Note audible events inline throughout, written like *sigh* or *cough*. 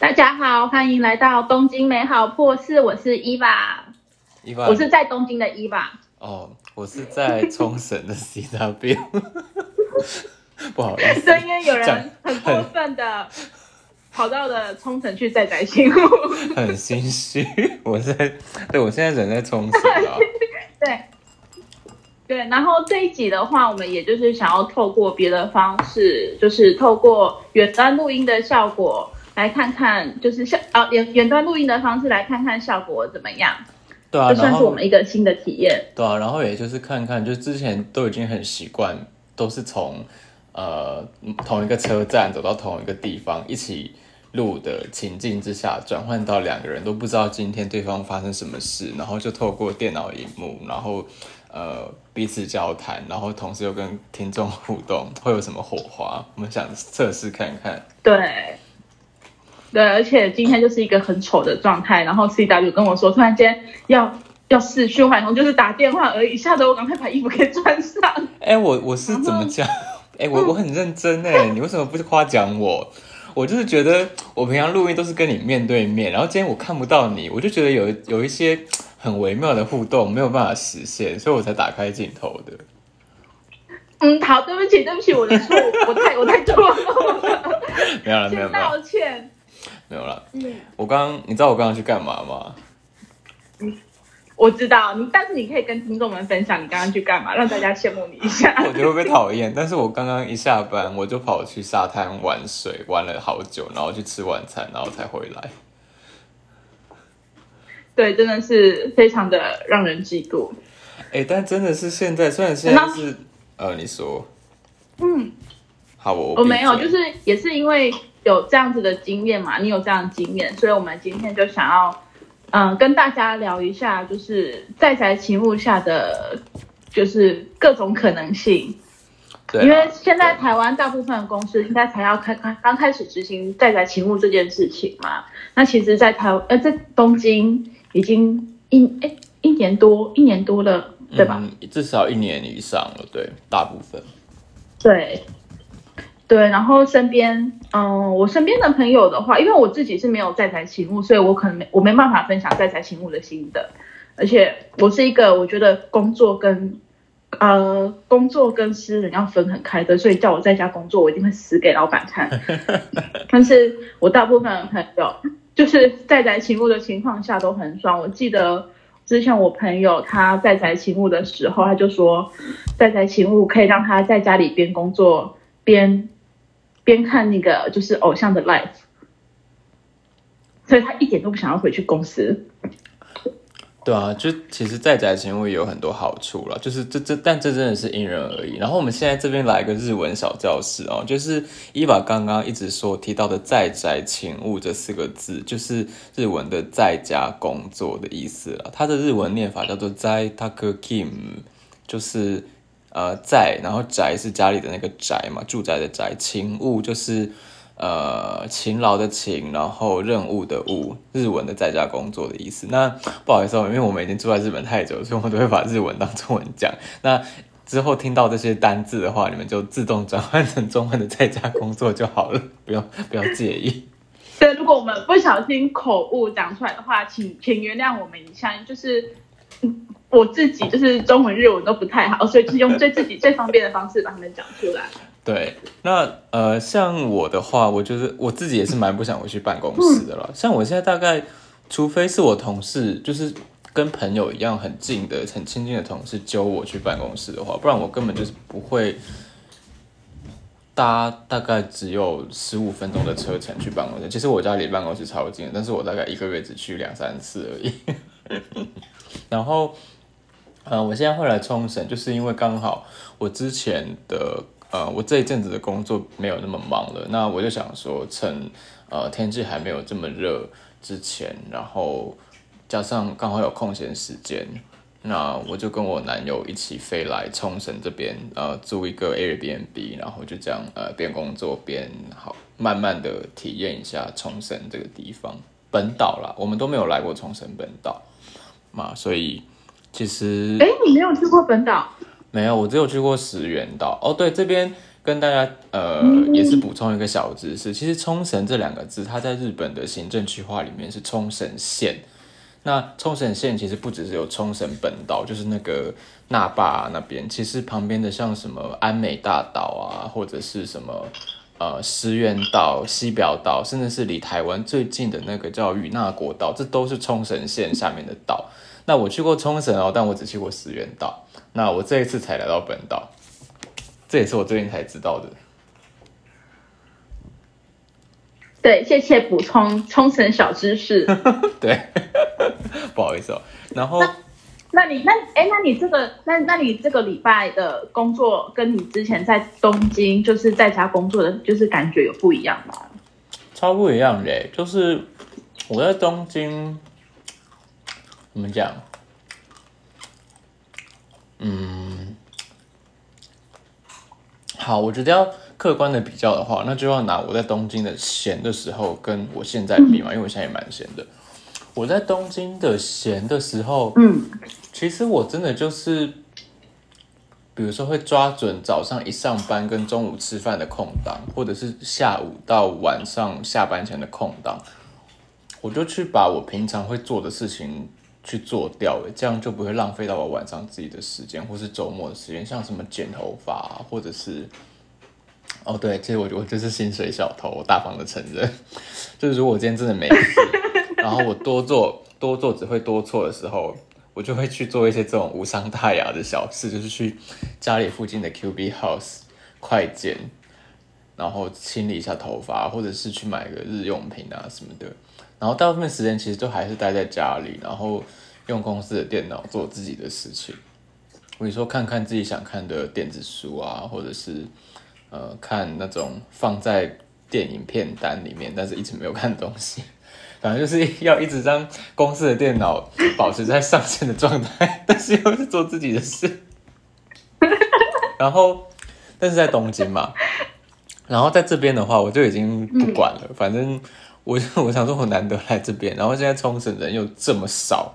大家好，欢迎来到东京美好破事，我是伊娃，伊娃，我是在东京的伊娃。哦，我是在冲绳的 C W，*laughs* 不好意思，对，因为有人很过分的跑到了冲绳去载载新物，*laughs* 很心虚。我在，对我现在人在冲绳啊。*laughs* 对。对，然后这一集的话，我们也就是想要透过别的方式，就是透过远端录音的效果，来看看，就是效啊远远端录音的方式来看看效果怎么样，对啊，这算是我们一个新的体验。对啊，然后也就是看看，就之前都已经很习惯，都是从呃同一个车站走到同一个地方一起录的情境之下，转换到两个人都不知道今天对方发生什么事，然后就透过电脑荧幕，然后呃彼此交谈，然后同时又跟听众互动，会有什么火花？我们想测试看看。对，对，而且今天就是一个很丑的状态，然后 C W 跟我说，突然间要要视讯换通，就是打电话而已，吓得我赶快把衣服给穿上。哎、我我是怎么讲？*laughs* 哎、我我很认真哎，你为什么不夸奖我？我就是觉得我平常录音都是跟你面对面，然后今天我看不到你，我就觉得有有一些很微妙的互动没有办法实现，所以我才打开镜头的。嗯，好，对不起，对不起，我的错，我太我太错了，*laughs* 没有了，没有先没有道歉。没有了。嗯，我刚你知道我刚刚去干嘛吗？我知道你，但是你可以跟听众们分享你刚刚去干嘛，让大家羡慕你一下。*laughs* 我觉得会被讨厌，但是我刚刚一下班我就跑去沙滩玩水，玩了好久，然后去吃晚餐，然后才回来。对，真的是非常的让人嫉妒。哎、但真的是现在，虽然现在是呃，你说，嗯，好，我我没有，就是也是因为有这样子的经验嘛，你有这样的经验，所以我们今天就想要，嗯、跟大家聊一下，就是在宅勤务下的，就是各种可能性。对啊因为现在台湾大部分的公司应该才要开开刚开始执行在宅勤务这件事情嘛，那其实，在台呃在东京已经一哎一年多一年多了，对吧？嗯，至少一年以上了，对，大部分。对，对，然后身边，嗯，我身边的朋友的话，因为我自己是没有在宅勤务，所以我可能没我没办法分享在宅勤务的心得，而且我是一个我觉得工作跟呃工作跟私人要分很开的，所以叫我在家工作，我一定会死给老板看。*laughs* 但是我大部分朋友就是在宅勤务的情况下都很爽，我记得。之前我朋友他在宅勤务的时候，他就说，在宅勤务可以让他在家里边工作边边看那个就是偶像的 live，所以他一点都不想要回去公司。对啊，就其实在宅勤务也有很多好处了，就是这这，但这真的是因人而异。然后我们现在这边来一个日文小教室哦，就是伊娃刚刚一直说提到的“在宅勤务”这四个字，就是日文的在家工作的意思了。它的日文念法叫做在タクキム，就是 呃在，然后宅是家里的那个宅嘛，住宅的宅，勤务就是。呃，勤劳的勤，然后任务的务，日文的在家工作的意思。那不好意思哦，因为我们已经住在日本太久，所以我们都会把日文当中文讲。那之后听到这些单字的话，你们就自动转换成中文的在家工作就好了，不要不要介意。对，如果我们不小心口误讲出来的话，请请原谅我们一下，就是我自己就是中文日文都不太好，所以就是用最自己最方便的方式把它们讲出来。*laughs* 对，那呃，像我的话，我就是我自己也是蛮不想回去办公室的了。像我现在大概，除非是我同事，就是跟朋友一样很近的、很亲近的同事揪我去办公室的话，不然我根本就是不会搭大概只有十五分钟的车程去办公室。其实我家离办公室超近，但是我大概一个月只去两三次而已。*laughs* 然后，呃，我现在会来冲绳，就是因为刚好我之前的呃，我这一阵子的工作没有那么忙了，那我就想说趁呃天气还没有这么热之前，然后加上刚好有空闲时间，那我就跟我男友一起飞来冲绳这边，呃，租一个 Airbnb，然后就这样呃边工作边好慢慢的体验一下冲绳这个地方本岛啦，我们都没有来过冲绳本岛嘛，所以其实哎，你没有去过本岛？没有，我只有去过石原岛。哦，对，这边跟大家呃也是补充一个小知识，其实冲绳这两个字，它在日本的行政区划里面是冲绳县。那冲绳县其实不只是有冲绳本岛，就是那个那霸那边，其实旁边的像什么安美大岛啊，或者是什么呃石垣岛、西表岛，甚至是离台湾最近的那个叫与那国岛，这都是冲绳县下面的岛。那我去过冲绳哦，但我只去过石垣岛。那我这一次才来到本岛，这也是我最近才知道的。对，谢谢补充冲绳小知识。*laughs* 对，*laughs* 不好意思哦。然后，那你那哎，那你这个那那你这个礼拜的工作跟你之前在东京就是在家工作的，就是感觉有不一样吗？超不一样的，就是我在东京，怎么讲？嗯，好，我觉得要。客观的比较的话，那就要拿我在东京的闲的时候跟我现在比嘛，因为我现在也蛮闲的。我在东京的闲的时候，嗯，其实我真的就是，比如说会抓准早上一上班跟中午吃饭的空档，或者是下午到晚上下班前的空档，我就去把我平常会做的事情去做掉，这样就不会浪费到我晚上自己的时间或是周末的时间，像什么剪头发或者是。哦，对，其实我我就是薪水小偷，我大方的承认，*laughs* 就是如果我今天真的没事，然后我多做多做只会多错的时候，我就会去做一些这种无伤大雅的小事，就是去家里附近的 Q B House 快剪，然后清理一下头发，或者是去买个日用品啊什么的，然后大部分时间其实都还是待在家里，然后用公司的电脑做自己的事情，比如说看看自己想看的电子书啊，或者是。呃，看那种放在电影片单里面，但是一直没有看东西，反正就是 *laughs* 要一直让公司的电脑保持在上线的状态，*laughs* 但是又是做自己的事。然后，但是在东京嘛，然后在这边的话，我就已经不管了。反正我 *laughs* 我想说，我难得来这边，然后现在冲绳人又这么少，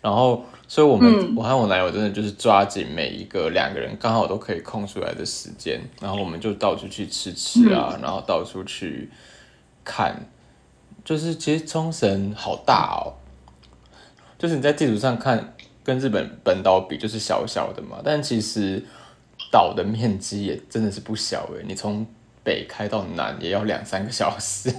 然后。所以，我们我和我男友真的就是抓紧每一个两个人刚好都可以空出来的时间，然后我们就到处去吃吃啊，然后到处去看。就是其实冲绳好大哦，就是你在地图上看，跟日本本岛比就是小小的嘛，但其实岛的面积也真的是不小诶。你从北开到南也要两三个小时，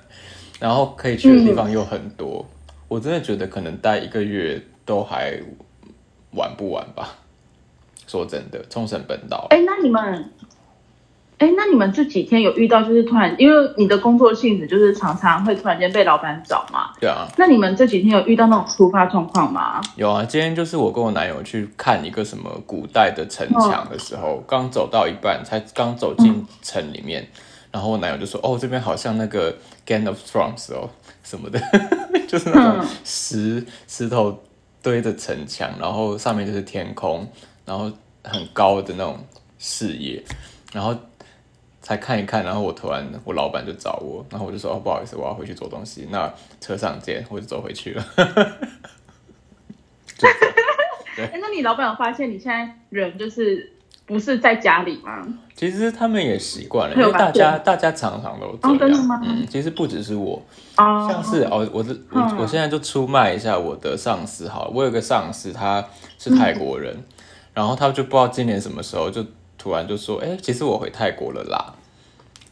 *laughs* 然后可以去的地方又很多。我真的觉得可能待一个月。都还玩不完吧？说真的，冲绳本岛。哎，那你们，哎，那你们这几天有遇到就是突然，因为你的工作性质就是常常会突然间被老板找嘛？对啊。那你们这几天有遇到那种突发状况吗？有啊，今天就是我跟我男友去看一个什么古代的城墙的时候，刚走到一半，才刚走进城里面，然后我男友就说：“哦，这边好像那个 Game of Thrones 哦什么的，*laughs* 就是那种石石头。”堆的城墙，然后上面就是天空，然后很高的那种视野，然后才看一看，然后我突然我老板就找我，然后我就说哦不好意思，我要回去做东西，那车上见，我就走回去了。*laughs* *laughs* 哎，那你老板有发现你现在人就是不是在家里吗？其实他们也习惯了，因为大家大家常常都这样。嗯，其实不只是我，像是哦，我的我我现在就出卖一下我的上司哈。我有个上司，他是泰国人，然后他就不知道今年什么时候就突然就说，哎，其实我回泰国了啦。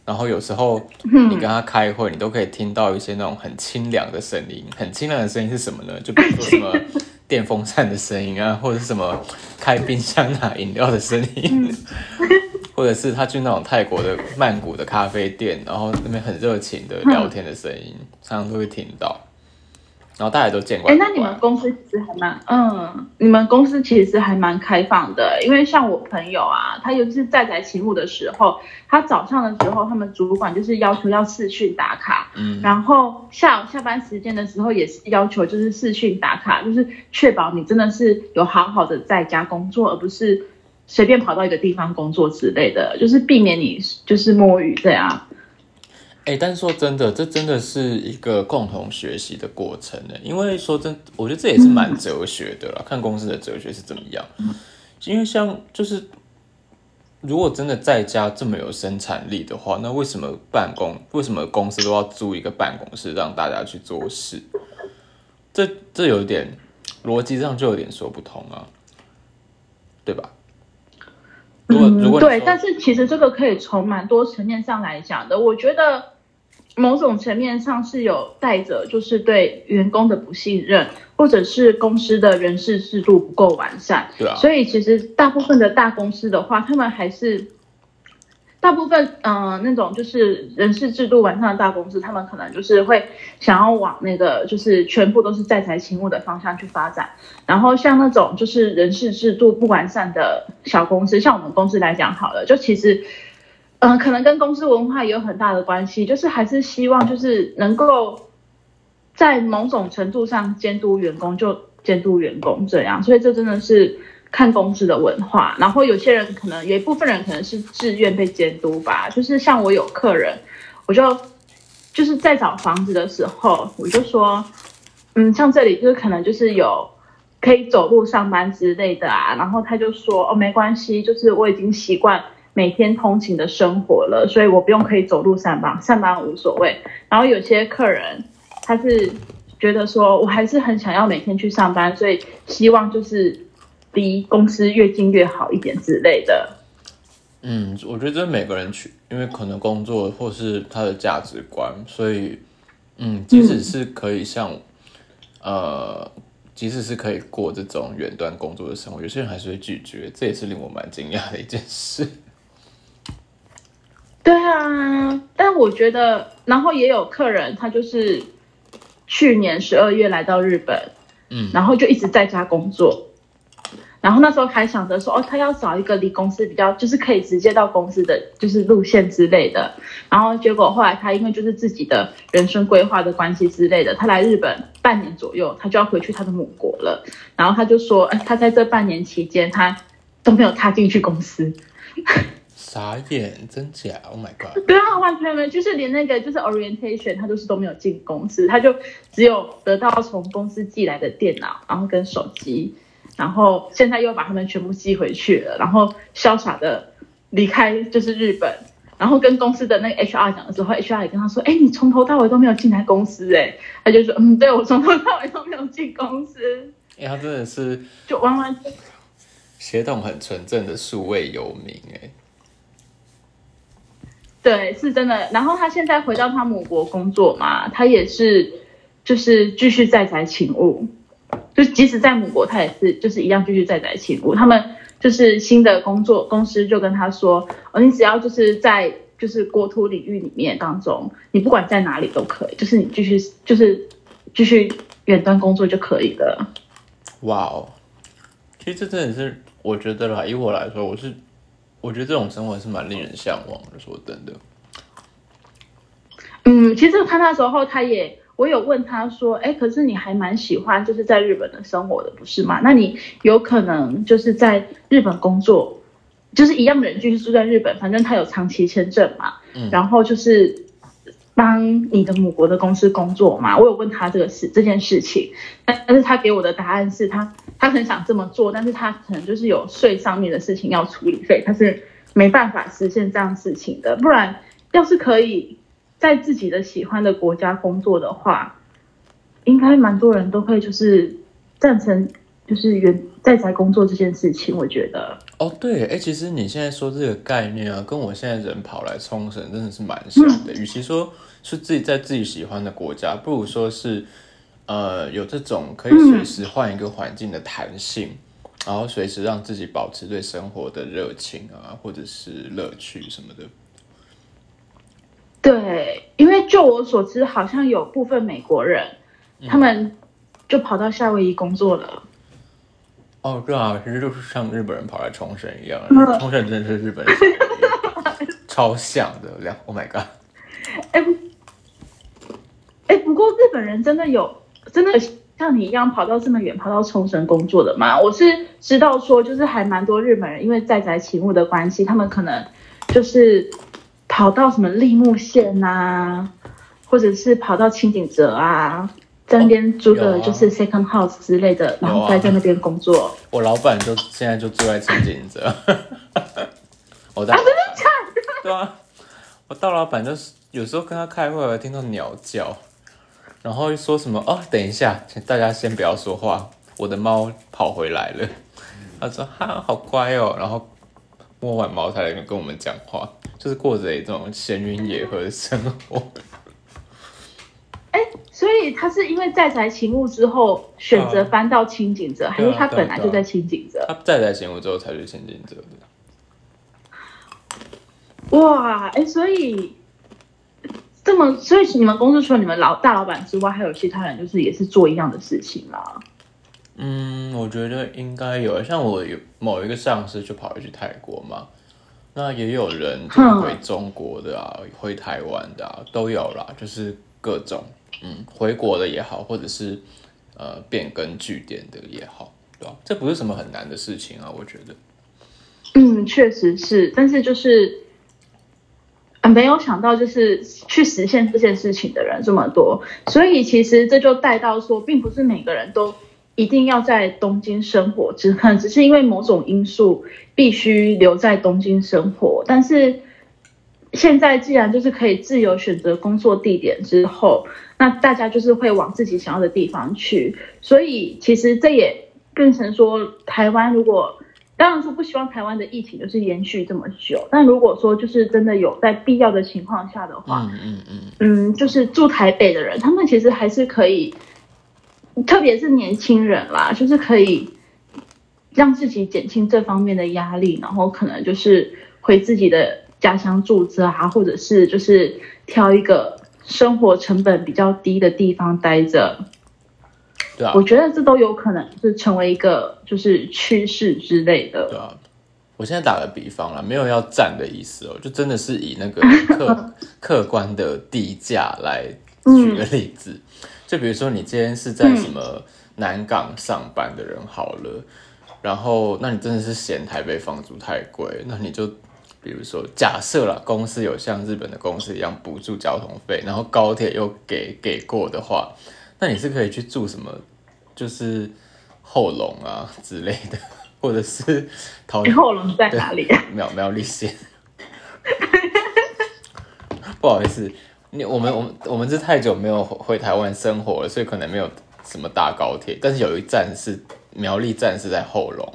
然后有时候你跟他开会，你都可以听到一些那种很清凉的声音。很清凉的声音是什么呢？就比如说什么电风扇的声音啊，或者是什么开冰箱拿饮料的声音。*laughs* 或者是他去那种泰国的曼谷的咖啡店，然后那边很热情的聊天的声音，常常都会听到。然后大家都见过。哎，那你们公司其实还蛮……嗯，你们公司其实还蛮开放的，因为像我朋友啊，他尤其是在宅勤务的时候，他早上的时候，他们主管就是要求要视讯打卡，嗯，然后下午下班时间的时候也是要求就是视讯打卡，就是确保你真的是有好好的在家工作，而不是。随便跑到一个地方工作之类的，就是避免你就是摸鱼这样。哎，但是说真的，这真的是一个共同学习的过程呢。因为说真，我觉得这也是蛮哲学的啦。看公司的哲学是怎么样。因为像就是如果真的在家这么有生产力的话，那为什么办公为什么公司都要租一个办公室让大家去做事？这这有点逻辑上就有点说不通啊，对吧？如果如果对，但是其实这个可以从蛮多层面上来讲的。我觉得某种层面上是有带着就是对员工的不信任，或者是公司的人事制度不够完善。对啊。所以其实大部分的大公司的话，他们还是。大部分嗯那种就是人事制度完善的大公司，他们可能就是会想要往那个就是全部都是在财勤务的方向去发展。然后像那种就是人事制度不完善的小公司，像我们公司来讲好了，就其实嗯可能跟公司文化也有很大的关系，就是还是希望就是能够在某种程度上监督员工就监督员工这样，所以这真的是。看公司的文化，然后有些人可能有一部分人可能是自愿被监督吧，就是像我有客人，我就就是在找房子的时候，我就说，嗯，像这里就是可能就是有可以走路上班之类的啊，然后他就说，哦，没关系，就是我已经习惯每天通勤的生活了，所以我不用可以走路上班，上班无所谓。然后有些客人他是觉得说我还是很想要每天去上班，所以希望就是。离公司越近越好一点之类的。嗯，我觉得每个人去，因为可能工作或是他的价值观，所以，嗯，即使是可以像，呃，即使是可以过这种远端工作的生活，有些人还是会拒绝，这也是令我蛮惊讶的一件事。对啊，但我觉得，然后也有客人，他就是去年十二月来到日本，嗯，然后就一直在家工作。然后那时候还想着说，哦，他要找一个离公司比较，就是可以直接到公司的，就是路线之类的。然后结果后来他因为就是自己的人生规划的关系之类的，他来日本半年左右，他就要回去他的母国了。然后他就说，哎，他在这半年期间，他都没有踏进去公司。傻眼，真假？Oh my god！对啊，完全没，就是连那个就是 orientation，他都是都没有进公司，他就只有得到从公司寄来的电脑，然后跟手机。然后现在又把他们全部寄回去了，然后潇洒的离开就是日本，然后跟公司的那个 HR 讲的时候，HR 也跟他说：“哎，你从头到尾都没有进来公司。”哎，他就说：“嗯，对我从头到尾都没有进公司。”哎，他真的是就完完血统很纯正的数位游民哎。对，是真的。然后他现在回到他母国工作嘛，他也是就是继续在宅勤务。就即使在母国，他也是就是一样继续在在勤务。他们就是新的工作公司就跟他说，哦，你只要就是在就是国土领域里面当中，你不管在哪里都可以，就是你继续就是继续远端工作就可以了。哇哦，其实这真的是我觉得啦，以我来说，我是我觉得这种生活是蛮令人向往的。说真的，嗯，其实他那时候他也。我有问他说，哎，可是你还蛮喜欢就是在日本的生活的，不是吗？那你有可能就是在日本工作，就是一样的人继续住在日本，反正他有长期签证嘛，嗯，然后就是帮你的母国的公司工作嘛。我有问他这个事这件事情，但但是他给我的答案是他他很想这么做，但是他可能就是有税上面的事情要处理，所以他是没办法实现这样事情的。不然要是可以。在自己的喜欢的国家工作的话，应该蛮多人都会就是赞成，就是原在宅工作这件事情。我觉得哦，对，哎，其实你现在说这个概念啊，跟我现在人跑来冲绳真的是蛮像的。与其说是自己在自己喜欢的国家，不如说是呃有这种可以随时换一个环境的弹性，然后随时让自己保持对生活的热情啊，或者是乐趣什么的。对，因为就我所知，好像有部分美国人，他们就跑到夏威夷工作了。哦，对啊，其实就是像日本人跑来冲绳一样，冲绳真的是日本人超像的两。Oh my god！哎，哎，不过日本人真的有真的像你一样跑到这么远，跑到冲绳工作的吗？我是知道说，就是还蛮多日本人，因为在宅勤务的关系，他们可能就是。跑到什么立木县呐，或者是跑到清景泽啊，在那边租个就是 second house 之类的，然后待在那边工作。我老板就现在就住在清景泽，*laughs* 我大老板，对啊，我大老板就是有时候跟他开会，会听到鸟叫，然后说什么哦，等一下，请大家先不要说话，我的猫跑回来了。*laughs* 他说哈，好乖哦，然后摸完猫才来跟我们讲话，就是过着一种闲云野鹤的生活。*laughs* 哎，所以他是因为在宅勤务之后选择搬到清景泽，还是他本来就在清景泽？他在宅勤务之后才去清景泽的。哇，哎，所以这么，所以你们公司除了你们老大老板之外，还有其他人就是也是做一样的事情啦？嗯，我觉得应该有，像我有某一个上司就跑回去泰国嘛，那也有人回中国的啊，回台湾的啊，都有啦，就是各种，嗯，回国的也好，或者是呃变更据点的也好，对吧？这不是什么很难的事情啊，我觉得。嗯，确实是，但是就是没有想到，就是去实现这件事情的人这么多，所以其实这就带到说，并不是每个人都。一定要在东京生活，只可能只是因为某种因素必须留在东京生活。但是现在既然就是可以自由选择工作地点之后，那大家就是会往自己想要的地方去。所以其实这也变成说，台湾如果当然说不希望台湾的疫情就是延续这么久，但如果说就是真的有在必要的情况下的话，嗯嗯嗯，嗯，就是住台北的人，他们其实还是可以。特别是年轻人啦，就是可以让自己减轻这方面的压力，然后可能就是回自己的家乡住着啊，或者是就是挑一个生活成本比较低的地方待着。对啊，我觉得这都有可能是成为一个就是趋势之类的。对啊，我现在打个比方啦，没有要占的意思哦，就真的是以那个 *laughs* 客客观的地价来举个例子。就比如说，你今天是在什么南港上班的人好了，然后那你真的是嫌台北房租太贵，那你就比如说假设了公司有像日本的公司一样补助交通费，然后高铁又给给过的话，那你是可以去住什么，就是后龙啊之类的，*laughs* 或者是桃后龙在哪里？苗苗栗县。*laughs* 不好意思。你我们我们我们是太久没有回台湾生活了，所以可能没有什么搭高铁。但是有一站是苗栗站是在后龙，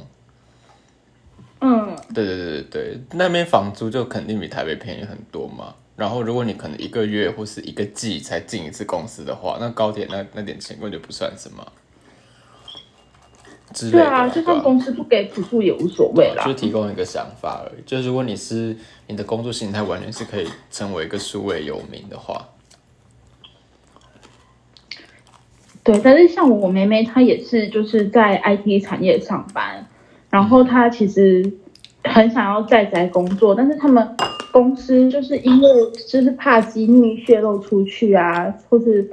嗯，对对对对对，那边房租就肯定比台北便宜很多嘛。然后如果你可能一个月或是一个季才进一次公司的话，那高铁那那点钱根本就不算什么。对啊，就算公司不给补助也无所谓啦，就提供一个想法而已。就如果你是你的工作形态完全是可以成为一个数位游民的话，对。但是像我妹妹，她也是就是在 IT 产业上班，然后她其实很想要在宅工作，但是他们公司就是因为就是怕机密泄露出去啊，或是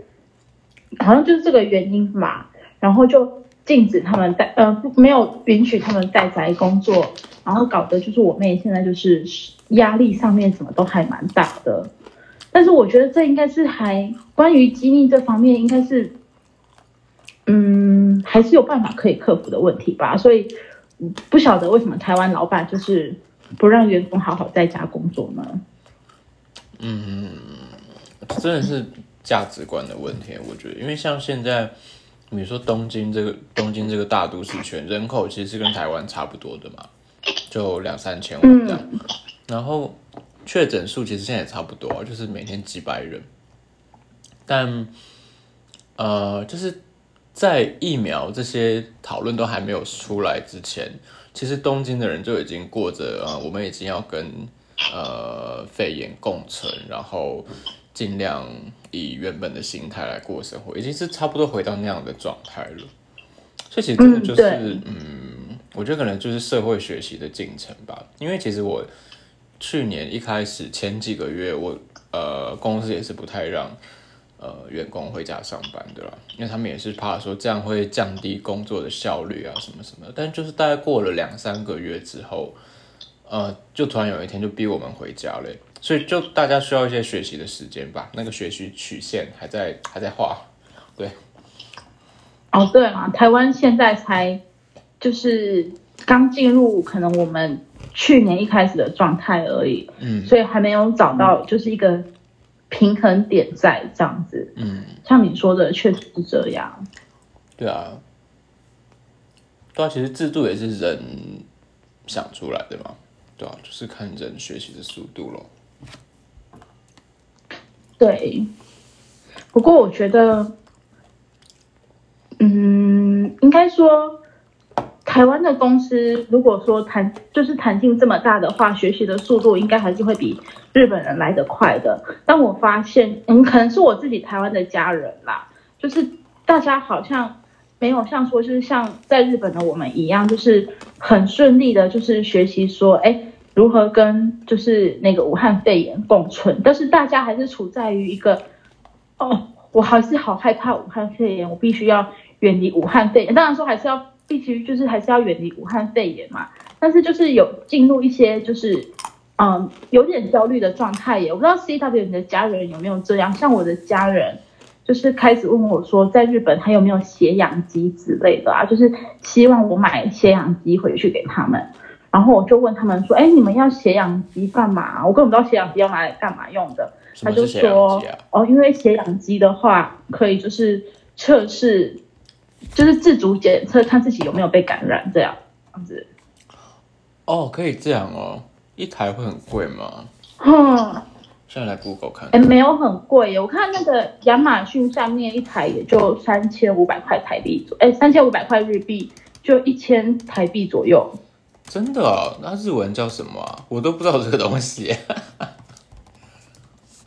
好像就是这个原因嘛，然后就。禁止他们在呃没有允许他们在宅工作，然后搞得就是我妹现在就是压力上面什么都还蛮大的。但是我觉得这应该是还关于机密这方面应该是，嗯还是有办法可以克服的问题吧。所以不晓得为什么台湾老板就是不让员工好好在家工作呢？嗯，真的是价值观的问题，我觉得，因为像现在。你说东京这个东京这个大都市圈人口其实是跟台湾差不多的嘛，就两三千万这样，然后确诊数其实现在也差不多，就是每天几百人，但呃，就是在疫苗这些讨论都还没有出来之前，其实东京的人就已经过着呃，我们已经要跟呃肺炎共存，然后。尽量以原本的心态来过生活，已经是差不多回到那样的状态了。所以其实真的就是，嗯，我觉得可能就是社会学习的进程吧。因为其实我去年一开始前几个月，我呃公司也是不太让呃员工回家上班的啦，因为他们也是怕说这样会降低工作的效率啊什么什么。但就是大概过了两三个月之后，呃，就突然有一天就逼我们回家了。所以就大家需要一些学习的时间吧，那个学习曲线还在还在画，对。哦，对啊，台湾现在才就是刚进入可能我们去年一开始的状态而已，嗯所以还没有找到就是一个平衡点在这样子。嗯，像你说的，确实是这样。对啊，对啊，其实制度也是人想出来的嘛，对啊，就是看人学习的速度咯。对，不过我觉得，嗯，应该说，台湾的公司如果说弹就是弹性这么大的话，学习的速度应该还是会比日本人来得快的。但我发现，嗯，可能是我自己台湾的家人啦，就是大家好像没有像说，就是像在日本的我们一样，就是很顺利的，就是学习说，哎。如何跟就是那个武汉肺炎共存？但是大家还是处在于一个，哦，我还是好害怕武汉肺炎，我必须要远离武汉肺炎。当然说还是要必须就是还是要远离武汉肺炎嘛。但是就是有进入一些就是嗯有点焦虑的状态耶。我不知道 C W 你的家人有没有这样？像我的家人就是开始问我说，在日本还有没有血氧机之类的啊？就是希望我买血氧机回去给他们。然后我就问他们说：“哎，你们要血氧机干嘛？我根本不知道血氧机要拿来干嘛用的。”他就说：“哦，因为血氧机的话，可以就是测试，就是自主检测，看自己有没有被感染这样子。”哦，可以这样哦，一台会很贵吗？嗯，现在来 Google 看。哎，没有很贵耶，我看那个亚马逊上面一台也就三千五百块台币左，哎，三千五百块日币就一千台币左右。真的啊？那日文叫什么啊？我都不知道这个东西。*laughs*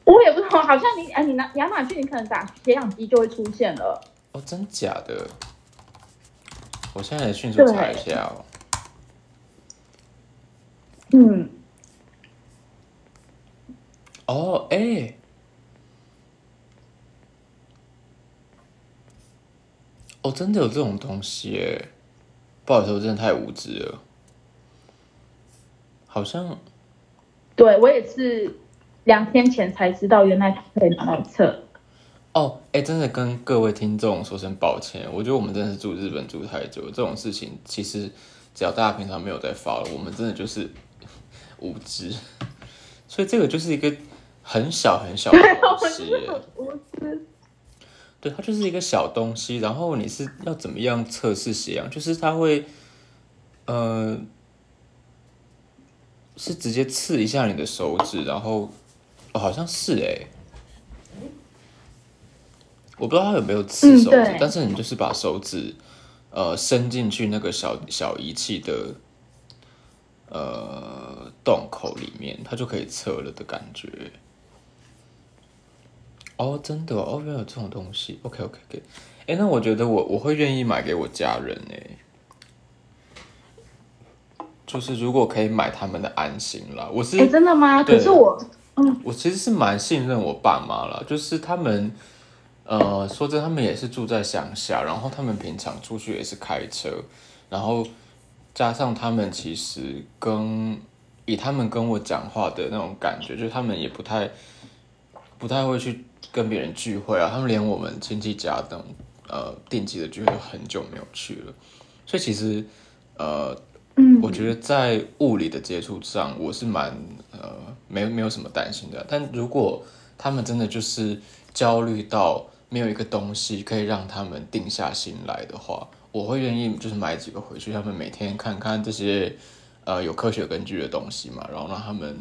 我也不知道，好像你哎，你拿亚马逊，你可能打血氧机就会出现了。哦，真假的？我现在来迅速查一下哦。嗯。哦，哎。哦，真的有这种东西耶！不好意思，我真的太无知了。好像，对我也是两天前才知道，原来它可以拿来测。哦，哎，真的跟各位听众说声抱歉，我觉得我们真的是住日本住太久，这种事情其实只要大家平常没有在发了，我们真的就是无知，所以这个就是一个很小很小的东西。无知。对，它就是一个小东西，然后你是要怎么样测试血氧？就是它会，呃，是直接刺一下你的手指，然后，哦，好像是哎，我不知道它有没有刺手指，但是你就是把手指，呃，伸进去那个小小仪器的，呃，洞口里面，它就可以测了的感觉。哦，真的哦，原来有这种东西。OK OK OK，哎，那我觉得我我会愿意买给我家人哎，就是如果可以买他们的安心啦。我是哎，真的吗？可是我，嗯，我其实是蛮信任我爸妈啦，就是他们，呃，说真，他们也是住在乡下，然后他们平常出去也是开车，然后加上他们其实跟以他们跟我讲话的那种感觉，就是他们也不太不太会去。跟别人聚会啊，他们连我们亲戚家那种呃定期的聚会都很久没有去了，所以其实呃，我觉得在物理的接触上，我是蛮呃没没有什么担心的。但如果他们真的就是焦虑到没有一个东西可以让他们定下心来的话，我会愿意就是买几个回去，他们每天看看这些呃有科学根据的东西嘛，然后让他们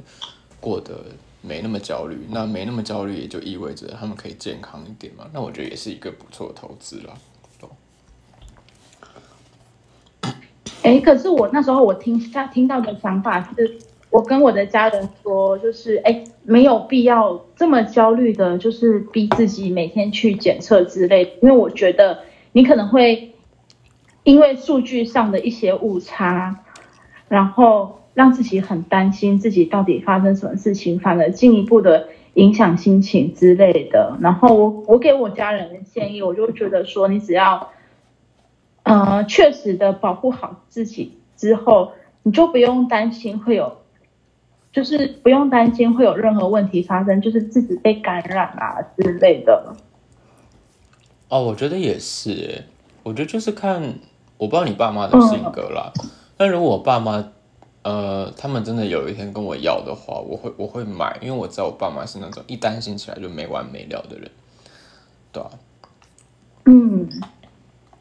过得。没那么焦虑，那没那么焦虑也就意味着他们可以健康一点嘛。那我觉得也是一个不错的投资了。哎，可是我那时候我听下听到的想法是，我跟我的家人说，就是哎，没有必要这么焦虑的，就是逼自己每天去检测之类，因为我觉得你可能会因为数据上的一些误差，然后。让自己很担心自己到底发生什么事情，反而进一步的影响心情之类的。然后我我给我家人的建议，我就觉得说，你只要，呃，确实的保护好自己之后，你就不用担心会有，就是不用担心会有任何问题发生，就是自己被感染啊之类的。哦，我觉得也是，我觉得就是看，我不知道你爸妈的性格啦。但如果我爸妈。呃，他们真的有一天跟我要的话，我会我会买，因为我知道我爸妈是那种一担心起来就没完没了的人，对啊。嗯，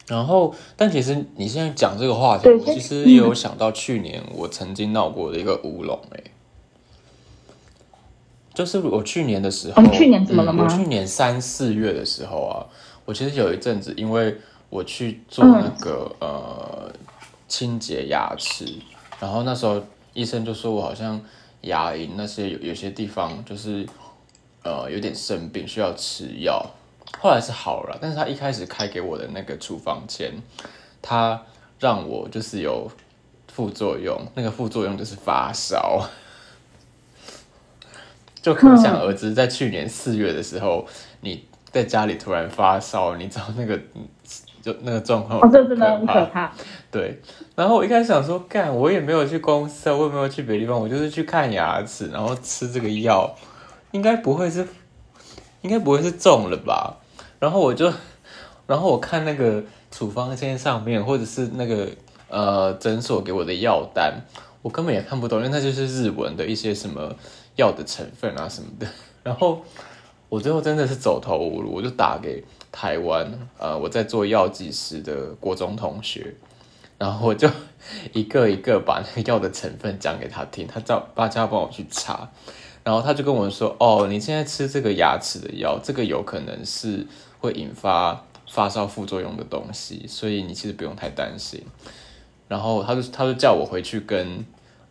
然后，但其实你现在讲这个话题，我其实也有想到去年我曾经闹过的一个乌龙，哎，就是我去年的时候，哦你去年怎么了吗嗯我去年三四月的时候啊，我其实有一阵子，因为我去做那个、呃清洁牙齿，然后那时候医生就说我好像牙龈那些有有些地方就是呃有点生病，需要吃药。后来是好了，但是他一开始开给我的那个处方签，他让我就是有副作用，那个副作用就是发烧，就可想而知，在去年四月的时候，你在家里突然发烧，你知道那个 *laughs* 就那个状况，哦，这真的很可怕。对，然后我一开始想说，干，我也没有去公司啊，我也没有去别的地方，我就是去看牙齿，然后吃这个药，应该不会是，应该不会是中了吧？然后我就，*laughs* 然后我看那个处方签上面，或者是那个呃诊所给我的药单，我根本也看不懂，因为那就是日文的一些什么药的成分啊什么的。*laughs* 然后我最后真的是走投无路，我就打给台湾呃我在做药剂师的国中同学，然后我就一个一个把那个药的成分讲给他听，他叫大家帮我去查，然后他就跟我说：“哦，你现在吃这个牙齿的药，这个有可能是会引发发烧副作用的东西，所以你其实不用太担心。”然后他就他就叫我回去跟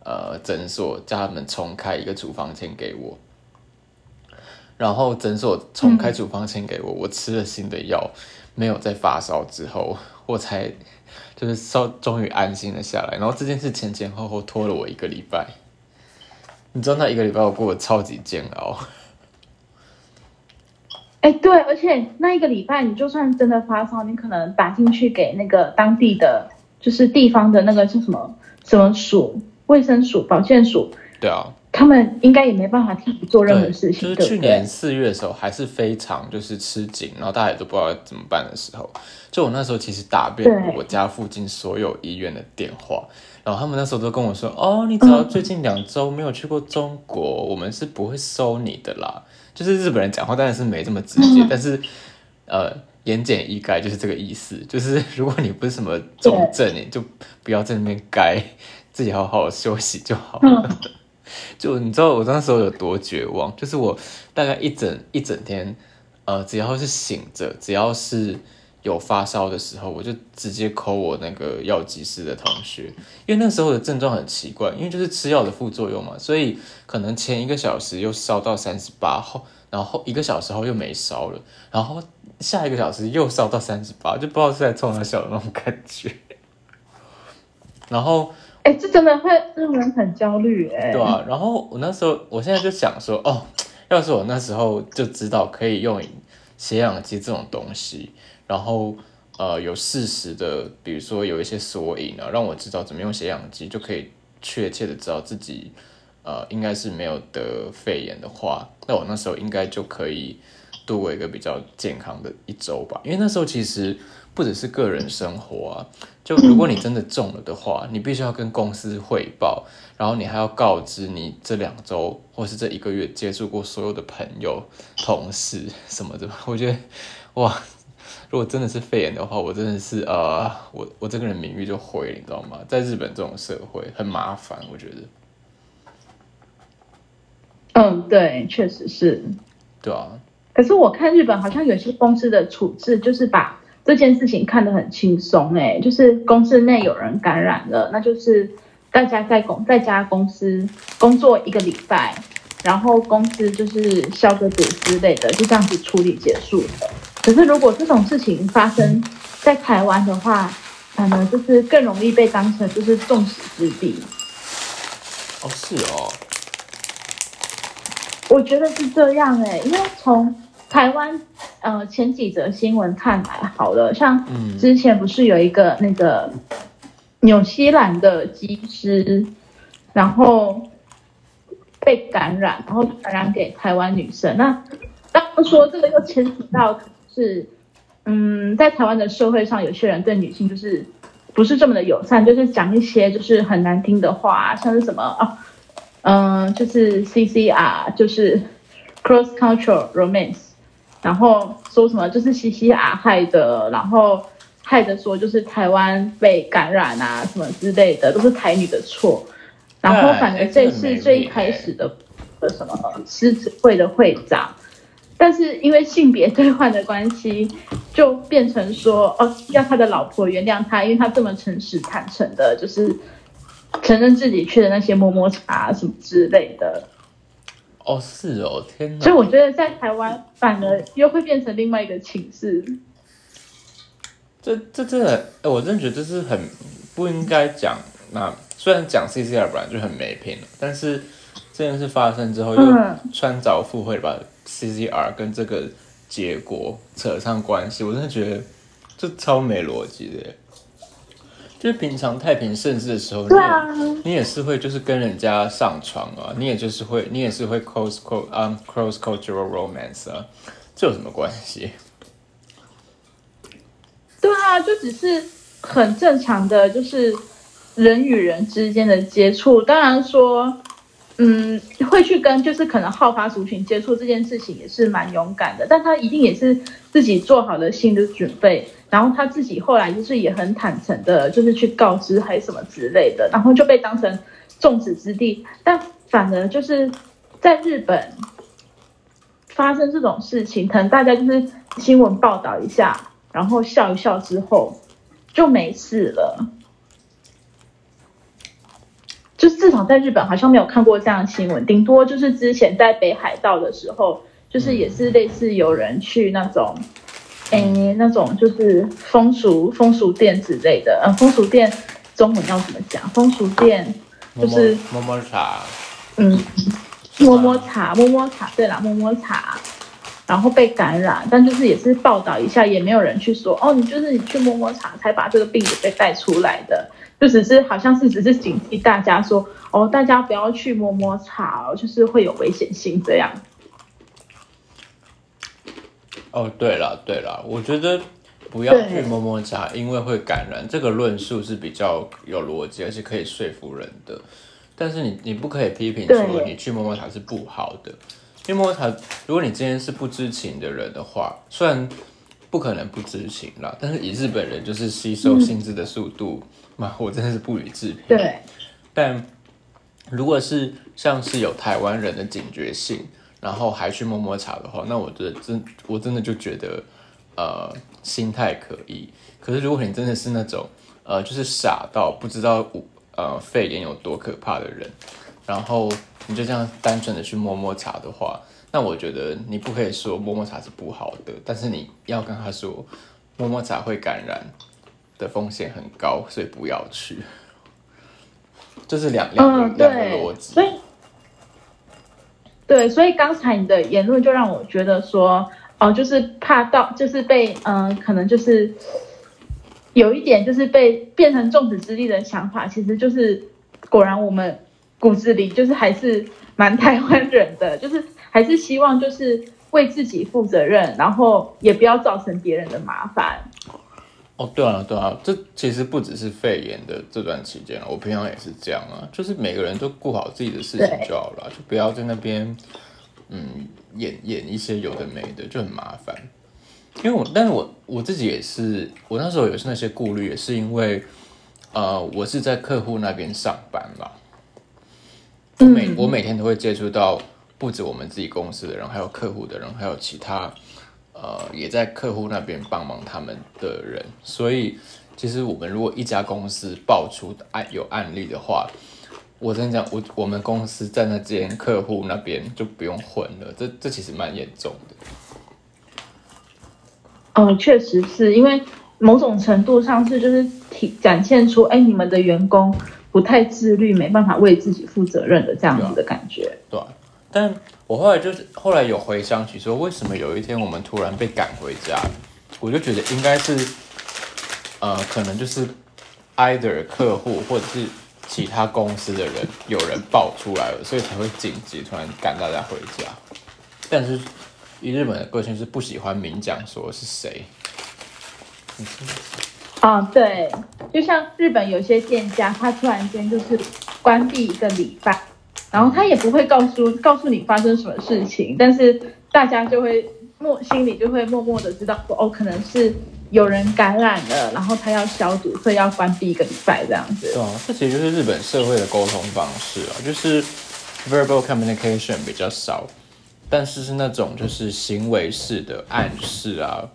呃诊所叫他们重开一个处方签给我，然后诊所重开处方签给我，我吃了新的药，没有再发烧之后，*laughs* 我才就是稍终于安心了下来。然后这件事前前后后拖了我一个礼拜，你知道那一个礼拜我过得超级煎熬。*laughs* 哎，对，而且那一个礼拜，你就算真的发烧，你可能打进去给那个当地的，就是地方的那个叫什么什么署、卫生署、保健署，对啊，他们应该也没办法自己做任何，事情，就是去年？四月的时候还是非常就是吃紧，然后大家也都不知道怎么办的时候，就我那时候其实打遍我家附近所有医院的电话，然后他们那时候都跟我说，哦，你只要最近两周没有去过中国，我们是不会收你的啦。就是日本人讲话当然是没这么直接，但是呃言简意赅就是这个意思，就是如果你不是什么重症，你就不要在那边该，自己好好休息就好了。*laughs* 就你知道我那时候有多绝望，就是我大概一整一整天，呃，只要是醒着，只要是有发烧的时候，我就直接 call 我那个药剂师的同学，因为那时候的症状很奇怪，因为就是吃药的副作用嘛，所以可能前一个小时又烧到三十八后，然后一个小时后又没烧了，然后下一个小时又烧到三十八，就不知道是在冲哪小的那种感觉。*laughs* 然后哎，这真的会让人很焦虑，哎，对啊，然后我那时候，我现在就想说，哦，要是我那时候就知道可以用血氧机这种东西，然后呃有事实的，比如说有一些索引啊，让我知道怎么用血氧机，就可以确切的知道自己呃应该是没有得肺炎的话，那我那时候应该就可以度过一个比较健康的一周吧。因为那时候其实不只是个人生活啊，就如果你真的中了的话，你必须要跟公司汇报，然后你还要告知你这两周或是这一个月接触过所有的朋友、同事什么的。我觉得，哇，如果真的是肺炎的话，我真的是呃，我我这个人名誉就毁了，你知道吗？在日本这种社会很麻烦，我觉得，嗯，对，确实是。对啊，可是我看日本好像有些公司的处置，就是把这件事情看得很轻松，哎，就是公司内有人感染了，那就是大家在公在家公司工作一个礼拜，然后公司就是消个毒之类的，就这样子处理结束的。可是如果这种事情发生在台湾的话，反而就是更容易被当成就是众矢之的。哦是哦，我觉得是这样哎、因为从台湾呃前几则新闻看来，好了，像嗯之前不是有一个那个纽西兰的机师，然后被感染，然后传染给台湾女生。那当然说这个又牵扯到是，嗯，在台湾的社会上，有些人对女性就是不是这么的友善，就是讲一些就是很难听的话，像是什么啊，嗯，就是 CCR，就是 Cross Cultural Romance，然后说什么就是嘻嘻啊害的，然后害的说就是台湾被感染啊什么之类的，都是台女的错。然后反正这是最一开始的的什么狮子会的会长。但是因为性别兑换的关系，就变成说哦，要他的老婆原谅他，因为他这么诚实坦诚的，就是承认自己去的那些摸摸茶什么之类的。哦，是哦，天哪！所以我觉得在台湾反而又会变成另外一个情势。这这真的，哎，我真的觉得这是很不应该讲。那虽然讲 C C R 本来就很没品了，但是这件事发生之后又穿凿附会把。CCR 跟这个结果扯上关系，我真的觉得这超没逻辑的。就是平常太平盛世的时候，你你也是会就是跟人家上床啊，你也就是会你也是会 cross cult 啊 cross cultural romance 啊，这有什么关系？对啊，就只是很正常的，就是人与人之间的接触。当然说。嗯，会去跟就是可能好发族群接触这件事情也是蛮勇敢的，但他一定也是自己做好了心理准备，然后他自己后来就是也很坦诚的，就是去告知还是什么之类的，然后就被当成众矢之的。但反而就是在日本发生这种事情，可能大家就是新闻报道一下，然后笑一笑之后就没事了。就至少在日本好像没有看过这样的新闻，顶多就是之前在北海道的时候，就是也是类似有人去那种，哎，那种就是风俗风俗店之类的，呃，风俗店中文要怎么讲？风俗店就是摸摸茶，嗯，摸摸茶，摸摸茶，对啦，摸摸茶，然后被感染，但就是也是报道一下，也没有人去说，哦，你就是你去摸摸茶才把这个病给被带出来的。就只是好像是只是警惕大家说哦，大家不要去摸摸茶哦，就是会有危险性这样。哦，对了对了，我觉得不要去摸摸茶，因为会感染。这个论述是比较有逻辑，而且可以说服人的。但是你你不可以批评说你去摸摸茶是不好的。因为摸摸茶，如果你今天是不知情的人的话，虽然不可能不知情啦，但是以日本人就是吸收新知的速度。我真的是不予置评。对，但如果是像是有台湾人的警觉性，然后还去摸摸茶的话，那我觉得真我真的就觉得呃心态可以。可是如果你真的是那种呃就是傻到不知道呃肺炎有多可怕的人，然后你就这样单纯的去摸摸茶的话，那我觉得你不可以说摸摸茶是不好的，但是你要跟他说摸摸茶会感染。的风险很高，所以不要去。这是两两个两个逻辑。所以，对，所以刚才你的言论就让我觉得说，哦，就是怕到，就是被，嗯，可能就是有一点，就是被变成众矢之的的想法，其实就是果然我们骨子里就是还是蛮台湾人的，就是还是希望就是为自己负责任，然后也不要造成别人的麻烦。哦，对啊，对啊，这其实不只是肺炎的这段期间我平常也是这样啊，就是每个人都顾好自己的事情就好了，就不要在那边，嗯，演演一些有的没的，就很麻烦。因为我，但是我我自己也是，我那时候也是那些顾虑，也是因为，呃，我是在客户那边上班嘛，我每我每天都会接触到不止我们自己公司的人，还有客户的人，还有其他。呃，也在客户那边帮忙他们的人，所以其实我们如果一家公司爆出案有案例的话，我真讲，我我们公司在那间客户那边就不用混了，这这其实蛮严重的。嗯，确实是因为某种程度上是就是体展现出，哎，你们的员工不太自律，没办法为自己负责任的这样子的感觉。对。但我后来就是后来有回想起说，为什么有一天我们突然被赶回家？我就觉得应该是，呃，可能就是 either 客户或者是其他公司的人有人爆出来了，所以才会紧急突然赶大家回家。但是以日本的个性是不喜欢明讲说是谁。啊，对，就像日本有些店家，他突然间就是关闭一个礼拜，然后他也不会告诉告诉你发生什么事情，但是大家就会默心里就会默默的知道说，哦，可能是有人感染了，然后他要消毒，所以要关闭一个礼拜这样子。对啊，这其实就是日本社会的沟通方式啊，就是 verbal communication 比较少，但是是那种就是行为式的暗示啊，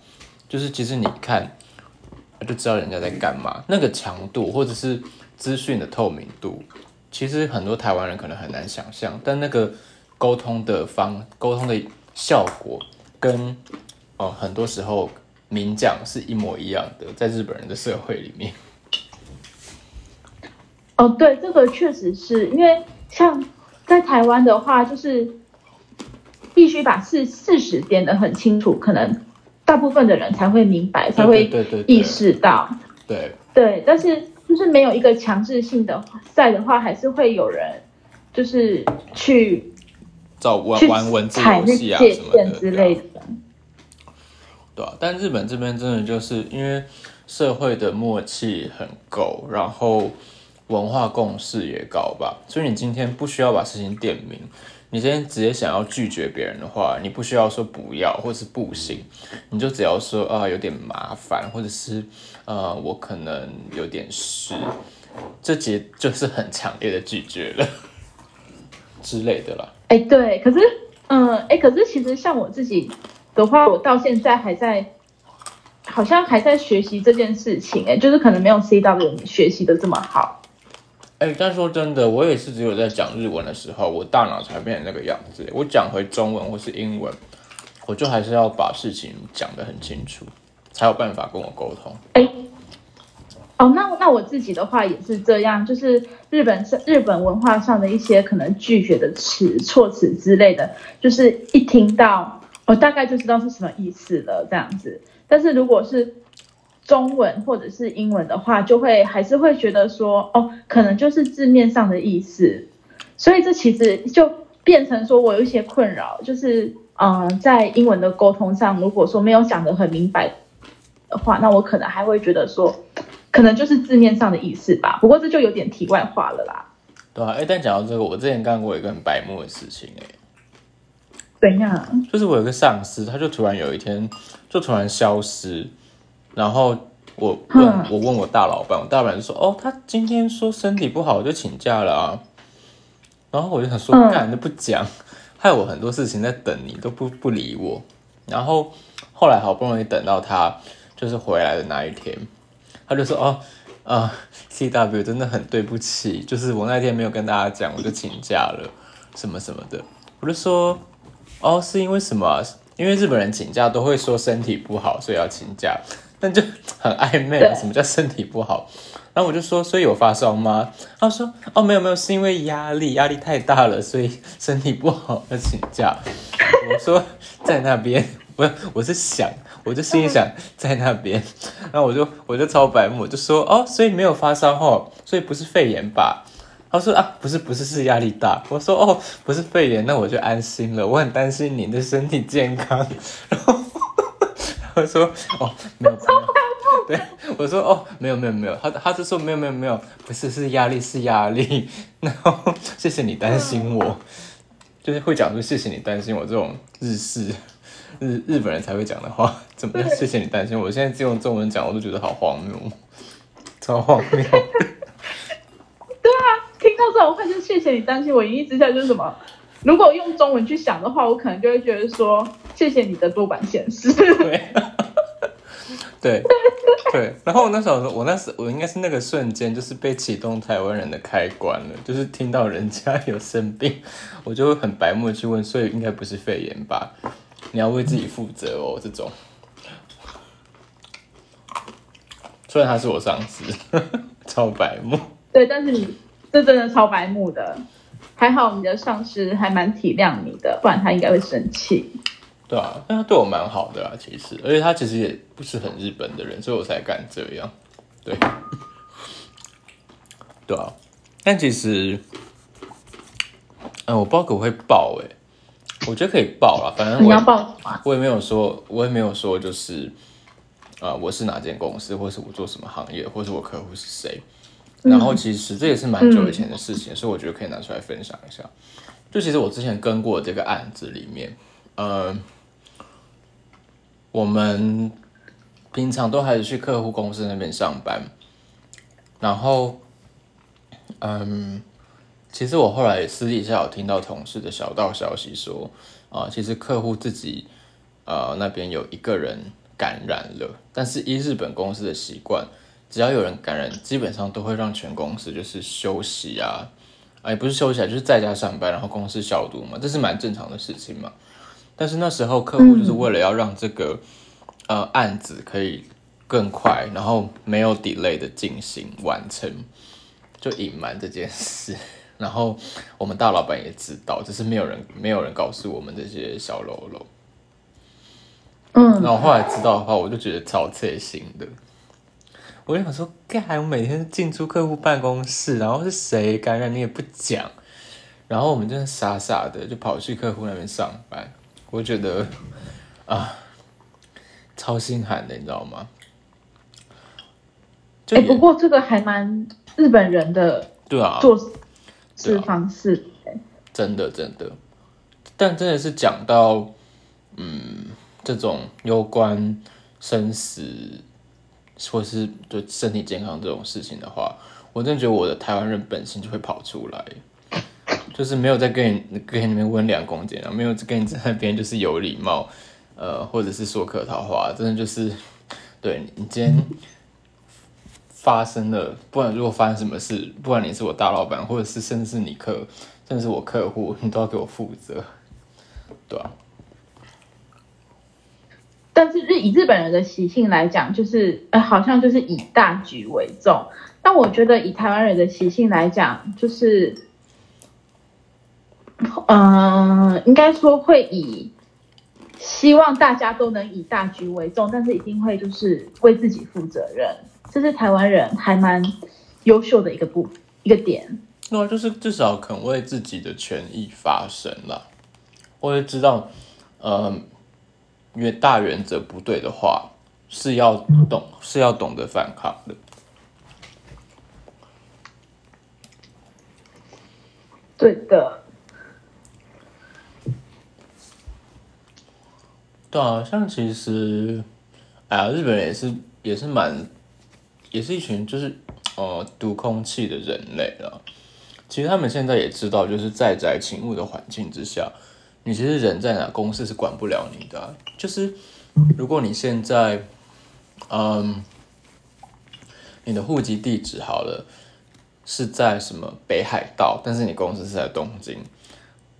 就是其实你看。就知道人家在干嘛，那个强度或者是资讯的透明度，其实很多台湾人可能很难想象。但那个沟通的方沟通的效果，跟哦很多时候明讲是一模一样的，在日本人的社会里面。哦，对，这个确实是因为像在台湾的话，就是必须把事事实点得很清楚，可能。大部分的人才会明白，才会意识到，对对，但是就是没有一个强制性的赛的话，还是会有人就是去找玩玩文字游戏啊什么的之类的，对啊，但日本这边真的就是因为社会的默契很够，然后文化共识也高吧，所以你今天不需要把事情点明。你今天直接想要拒绝别人的话，你不需要说不要或是不行，你就只要说啊有点麻烦，或者是呃我可能有点事，这节就是很强烈的拒绝了 *laughs* 之类的啦。哎，对，可是嗯，哎，可是其实像我自己的话，我到现在还在，好像还在学习这件事情，哎，就是可能没有 C W 学习的这么好。哎，但说真的，我也是只有在讲日文的时候，我大脑才变成那个样子。我讲回中文或是英文，我就还是要把事情讲得很清楚，才有办法跟我沟通。哎，哦，那那我自己的话也是这样，就是日本是日本文化上的一些可能拒绝的词、措辞之类的，就是一听到，我大概就知道是什么意思了，这样子。但是如果是中文或者是英文的话，就会还是会觉得说，哦，可能就是字面上的意思，所以这其实就变成说我有一些困扰，就是，嗯，在英文的沟通上，如果说没有讲得很明白的话，那我可能还会觉得说，可能就是字面上的意思吧。不过这就有点题外话了啦。对啊，哎，但讲到这个，我之前干过一个很白目的事情，哎，怎样？就是我有个上司，他就突然有一天就突然消失。然后我问，我问我大老板，我大老板就说：“哦，他今天说身体不好，就请假了啊。”然后我就想说：“干都不讲，害我很多事情在等你都不不理我。”然后后来好不容易等到他就是回来的那一天，他就说：“哦，啊，C W 真的很对不起，就是我那天没有跟大家讲，我就请假了，什么什么的。”我就说：“哦，是因为什么？因为日本人请假都会说身体不好，所以要请假。”那就很暧昧了。什么叫身体不好？然后我就说，所以有发烧吗？他说，哦，没有没有，是因为压力，压力太大了，所以身体不好要请假。我说在那边，我我是想，我就心里想在那边。然后我就我就超白目，我就说，哦，所以没有发烧哦，所以不是肺炎吧？他说啊，不是不是是压力大。我说哦，不是肺炎，那我就安心了。我很担心你的身体健康。*laughs* 然后。我说哦，没有，对，我说哦，没有没有没有，他他就说没有没有没有，不是是压力是压力，*laughs* 然后谢谢你担心我，就是会讲出谢谢你担心我这种日式日日本人才会讲的话，怎么样？谢谢你担心我，我现在只用中文讲我都觉得好荒谬，超荒谬。*laughs* 对啊，听到这种话就谢谢你担心我，一之下就是什么？如果用中文去想的话，我可能就会觉得说，谢谢你的多管闲事。对，*laughs* 对，然后那时候我那时我应该是那个瞬间，就是被启动台湾人的开关了，就是听到人家有生病，我就会很白目的去问，所以应该不是肺炎吧？你要为自己负责哦，这种。虽然他是我上司，*laughs* 超白目。对，但是你这真的超白目的。还好你的上司还蛮体谅你的，不然他应该会生气。对啊，但他对我蛮好的啊，其实，而且他其实也不是很日本的人，所以我才敢这样。对，*laughs* 对啊，但其实，嗯，我不知道可不可以报哎，我觉得可以报啦，反正你要报我也没有说，我也没有说就是，啊，我是哪间公司，或是我做什么行业，或是我客户是谁。然后其实这也是蛮久以前的事情，所以我觉得可以拿出来分享一下。就其实我之前跟过这个案子里面，呃，我们平常都还是去客户公司那边上班，然后，嗯，其实我后来私底下有听到同事的小道消息说，啊，其实客户自己呃那边有一个人感染了，但是依日本公司的习惯，只要有人感染，基本上都会让全公司就是休息啊。哎，不是休息啊，就是在家上班，然后公司消毒嘛，这是蛮正常的事情嘛。但是那时候客户就是为了要让这个呃案子可以更快，然后没有 delay 的进行完成，就隐瞒这件事。*laughs* 然后我们大老板也知道，只是没有人没有人告诉我们这些小喽啰。嗯，然后后来知道的话，我就觉得超刺心的。我就想说，干，我每天进出客户办公室，然后是谁感染你也不讲，然后我们真的傻傻的就跑去客户那边上班，我觉得 *laughs* 啊，超心寒的，你知道吗？哎，不过这个还蛮日本人的，对啊，做事方式，真的真的，但真的是讲到嗯，这种攸关生死。或是就身体健康这种事情的话，我真的觉得我的台湾人本性就会跑出来，就是没有在跟你跟你们温良恭俭让，没有跟你在那边就是有礼貌，呃，或者是说客套话，真的就是对你今天发生了，不管如果发生什么事，不管你是我大老板，或者是甚至是你客，甚至是我客户，你都要给我负责，对吧？但是日以日本人的习性来讲，就是呃，好像就是以大局为重。但我觉得以台湾人的习性来讲，就是，嗯，应该说会以希望大家都能以大局为重，但是一定会就是为自己负责任。这是台湾人还蛮优秀的一个部一个点。那就是至少肯为自己的权益发声了，我也知道，嗯。因为大原则不对的话，是要懂是要懂得反抗的。对的。对啊，像其实，哎呀，日本人也是也是蛮，也是一群就是呃读空气的人类了。其实他们现在也知道，就是在宅勤务的环境之下。你其实人在哪，公司是管不了你的。就是如果你现在，嗯，你的户籍地址好了是在什么北海道，但是你公司是在东京，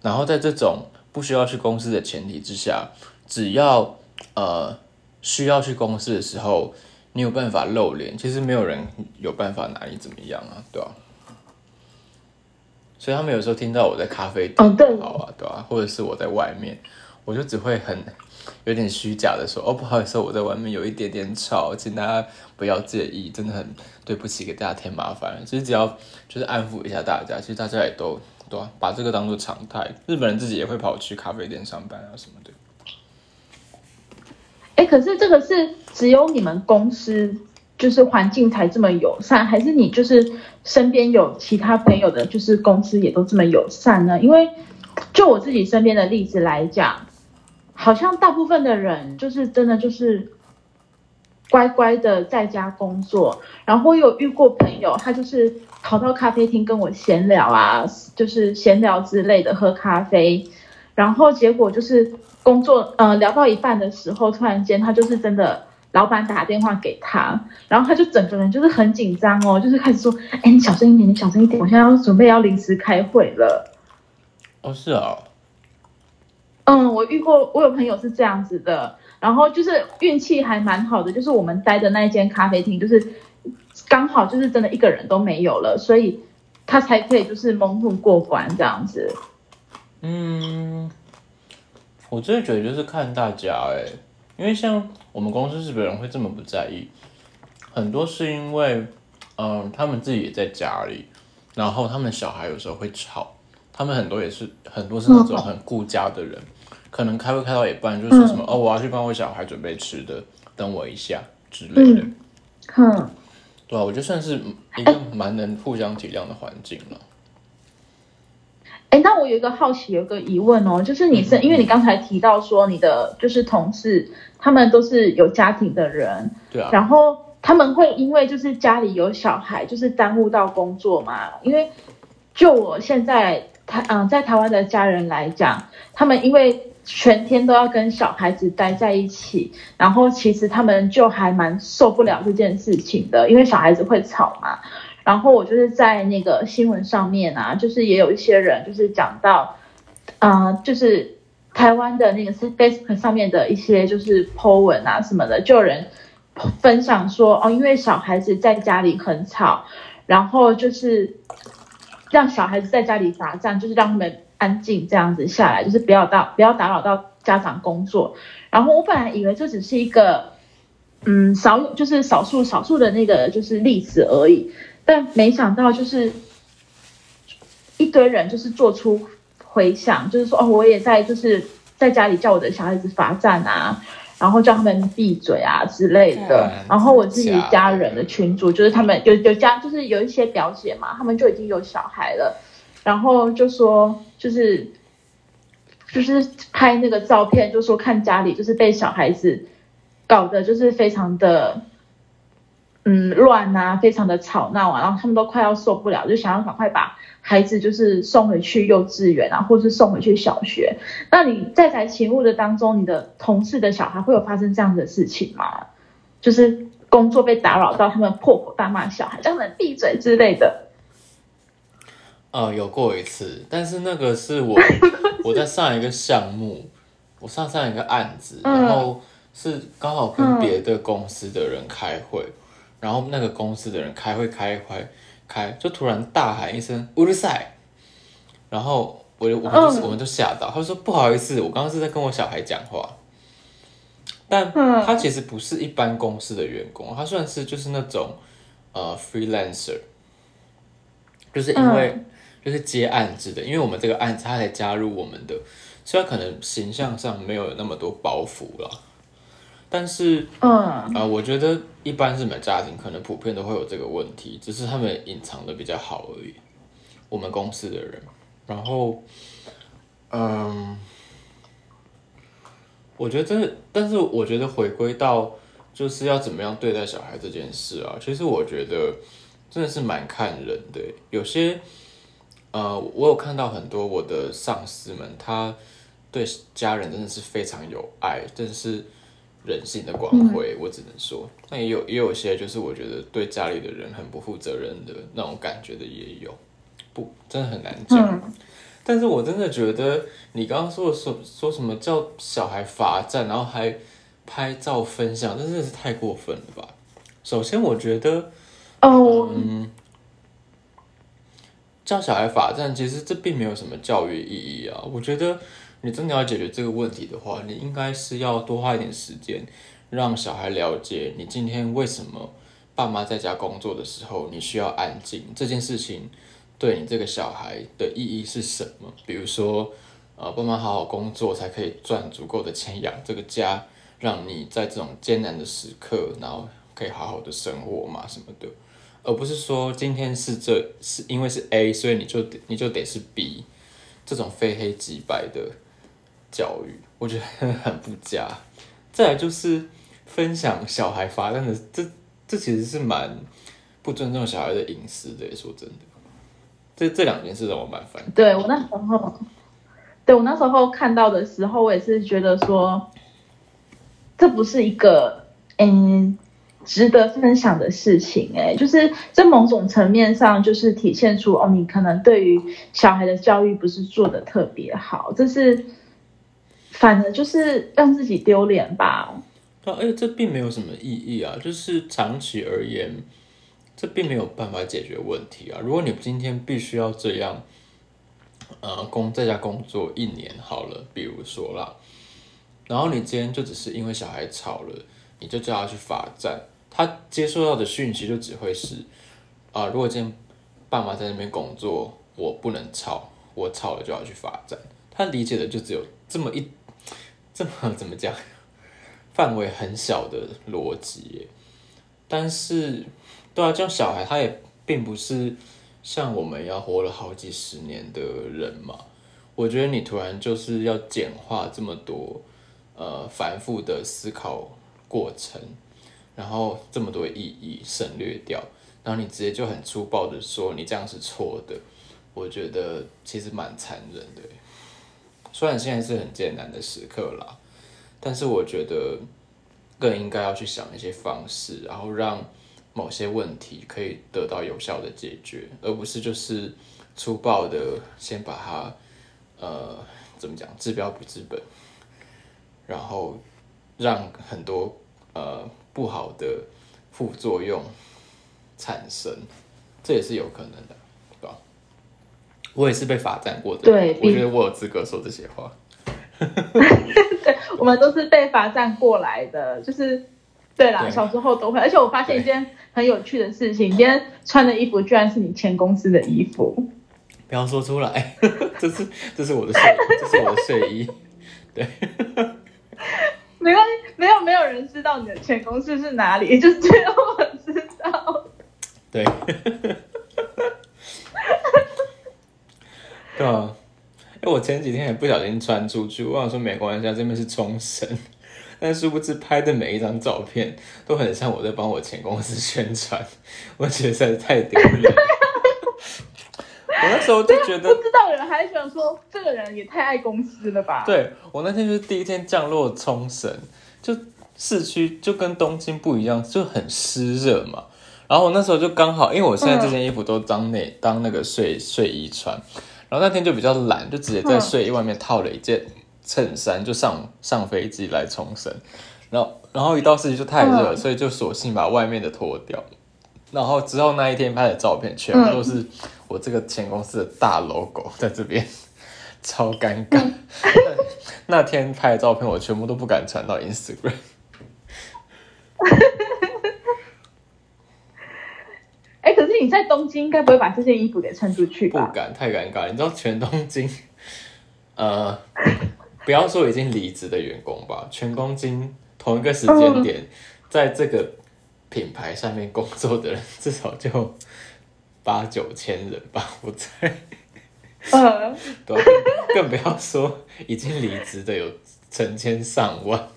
然后在这种不需要去公司的前提之下，只要呃需要去公司的时候，你有办法露脸，其实没有人有办法拿你怎么样啊，对吧？所以他们有时候听到我在咖啡店，好啊，对吧？或者是我在外面，我就只会很有点虚假的说：“哦，不好意思，我在外面有一点点吵，请大家不要介意，真的很对不起，给大家添麻烦。”其实只要就是安抚一下大家，其实大家也都对吧？把这个当做常态。日本人自己也会跑去咖啡店上班啊什么的。哎，可是这个是只有你们公司。就是环境才这么友善，还是你就是身边有其他朋友的，就是公司也都这么友善呢？因为就我自己身边的例子来讲，好像大部分的人就是真的就是乖乖的在家工作，然后有遇过朋友，他就是跑到咖啡厅跟我闲聊啊，就是闲聊之类的喝咖啡，然后结果就是工作，嗯，聊到一半的时候，突然间他就是真的。老板打电话给他，然后他就整个人就是很紧张哦，就是开始说：“哎，你小声一点，你小声一点，我现在要准备要临时开会了。”哦，是啊。嗯，我遇过，我有朋友是这样子的，然后就是运气还蛮好的，就是我们待的那一间咖啡厅，就是刚好就是真的一个人都没有了，所以他才可以就是蒙混过关这样子。嗯，我真的觉得就是看大家哎。因为像我们公司日本人会这么不在意，很多是因为，嗯，他们自己也在家里，然后他们小孩有时候会吵，他们很多也是很多是那种 *laughs* 很顾家的人，可能开会开到一半就说什么哦，我要去帮我小孩准备吃的，等我一下之类的。嗯，对啊，我觉得算是一个蛮能互相体谅的环境了。哎，那我有一个好奇，有一个疑问哦，就是你是因为你刚才提到说你的就是同事，他们都是有家庭的人，对啊，然后他们会因为就是家里有小孩，就是耽误到工作嘛？因为就我现在台嗯在台湾的家人来讲，他们因为全天都要跟小孩子待在一起，然后其实他们就还蛮受不了这件事情的，因为小孩子会吵嘛。然后我就是在那个新闻上面啊，就是也有一些人就是讲到，呃，就是台湾的那个是 Facebook 上面的一些就是 po 文啊什么的，就有人分享说哦，因为小孩子在家里很吵，然后就是让小孩子在家里罚站，就是让他们安静这样子下来，就是不要到不要打扰到家长工作。然后我本来以为这只是一个嗯少就是少数少数的那个就是例子而已。但没想到，就是一堆人就是做出回响，就是说哦，我也在就是在家里叫我的小孩子罚站啊，然后叫他们闭嘴啊之类的。然后我自己家人的群主，就是他们有有家，就是有一些表姐嘛，他们就已经有小孩了，然后就说就是就是拍那个照片，就说看家里就是被小孩子搞得就是非常的。嗯，乱啊，非常的吵闹啊，然后他们都快要受不了，就想要赶快把孩子就是送回去幼稚园啊，或是送回去小学。那你在在勤务的当中，你的同事的小孩会有发生这样的事情吗？就是工作被打扰到，他们破口大骂小孩，叫他们闭嘴之类的。呃，有过一次，但是那个是我 *laughs* 我在上一个项目，我上上一个案子，然后是刚好跟别的公司的人开会。然后那个公司的人开会开开开，就突然大喊一声“乌鲁塞”，然后我我们就我们就吓到，他说不好意思，我刚刚是在跟我小孩讲话，但他其实不是一般公司的员工，他算是就是那种呃 freelancer，就是因为就是接案子的，因为我们这个案子他才加入我们的，所以他可能形象上没有那么多包袱了。但是，嗯，啊，我觉得一般日本家庭可能普遍都会有这个问题，只是他们隐藏的比较好而已。我们公司的人，然后，嗯，我觉得这，但是我觉得回归到就是要怎么样对待小孩这件事啊，其实我觉得真的是蛮看人的。有些，呃，我有看到很多我的上司们，他对家人真的是非常有爱，但是。人性的光辉，我只能说，那也有也有些，就是我觉得对家里的人很不负责任的那种感觉的也有，不，真的很难讲。但是我真的觉得你刚刚说的说说什么叫小孩罚站，然后还拍照分享，真的是太过分了吧？首先，我觉得，嗯，叫小孩罚站，其实这并没有什么教育意义啊，我觉得。你真的要解决这个问题的话，你应该是要多花一点时间，让小孩了解你今天为什么爸妈在家工作的时候你需要安静这件事情对你这个小孩的意义是什么？比如说，呃，爸妈好好工作才可以赚足够的钱养这个家，让你在这种艰难的时刻，然后可以好好的生活嘛什么的，而不是说今天是这是因为是 A，所以你就得你就得是 B，这种非黑即白的。教育我觉得很不佳，*laughs* 再来就是分享小孩发生的，这这其实是蛮不尊重小孩的隐私的。说真的，这这两件事让我蛮烦。对我那时候，对我那时候看到的时候，我也是觉得说，这不是一个嗯值得分享的事情。哎，就是在某种层面上，就是体现出哦，你可能对于小孩的教育不是做的特别好，这是。反正就是让自己丢脸吧。对，而且这并没有什么意义啊。就是长期而言，这并没有办法解决问题啊。如果你今天必须要这样，呃，工在家工作一年好了，比如说啦，然后你今天就只是因为小孩吵了，你就叫他去罚站，他接受到的讯息就只会是，啊，如果今天爸妈在那边工作，我不能吵，我吵了就要去罚站。他理解的就只有这么一。这么 *laughs* 怎么讲？范围很小的逻辑，但是，对啊，这样小孩他也并不是像我们要活了好几十年的人嘛。我觉得你突然就是要简化这么多呃繁复的思考过程，然后这么多意义省略掉，然后你直接就很粗暴的说你这样是错的，我觉得其实蛮残忍的。虽然现在是很艰难的时刻啦，但是我觉得更应该要去想一些方式，然后让某些问题可以得到有效的解决，而不是就是粗暴的先把它呃怎么讲治标不治本，然后让很多呃不好的副作用产生，这也是有可能的。我也是被罚站过的，对，我觉得我有资格说这些话。*laughs* 对，我们都是被罚站过来的，就是对啦，小时候都会。而且我发现一件很有趣的事情，今天穿的衣服居然是你前公司的衣服。不要说出来，*laughs* 这是这是我的睡，*laughs* 这是我的睡衣。对，没关系，没有没有人知道你的前公司是哪里，就只有我知道。对。对啊，哎，我前几天也不小心穿出去，我想说没关系，这边是冲绳，*laughs* 但殊不知拍的每一张照片都很像我在帮我前公司宣传，*laughs* 我觉得实在是太丢脸。*laughs* 我那时候就觉得，不知道的人还喜欢说这个人也太爱公司了吧？对我那天就是第一天降落冲绳，就市区就跟东京不一样，就很湿热嘛。然后我那时候就刚好，因为我现在这件衣服都当那当那个睡睡衣穿。然后那天就比较懒，就直接在睡衣外面套了一件衬衫，就上上飞机来冲绳。然后，然后一到市区就太热，所以就索性把外面的脱掉。然后之后那一天拍的照片，全部都是我这个前公司的大 logo 在这边，*laughs* 超尴尬。*laughs* 那天拍的照片我全部都不敢传到 Instagram。*laughs* 哎，可是你在东京，应该不会把这件衣服给穿出去吧？不敢，太尴尬。你知道全东京，呃，不要说已经离职的员工吧，全东京同一个时间点，在这个品牌上面工作的人，至少就八九千人吧，我猜。嗯，*laughs* 对，更不要说已经离职的有成千上万，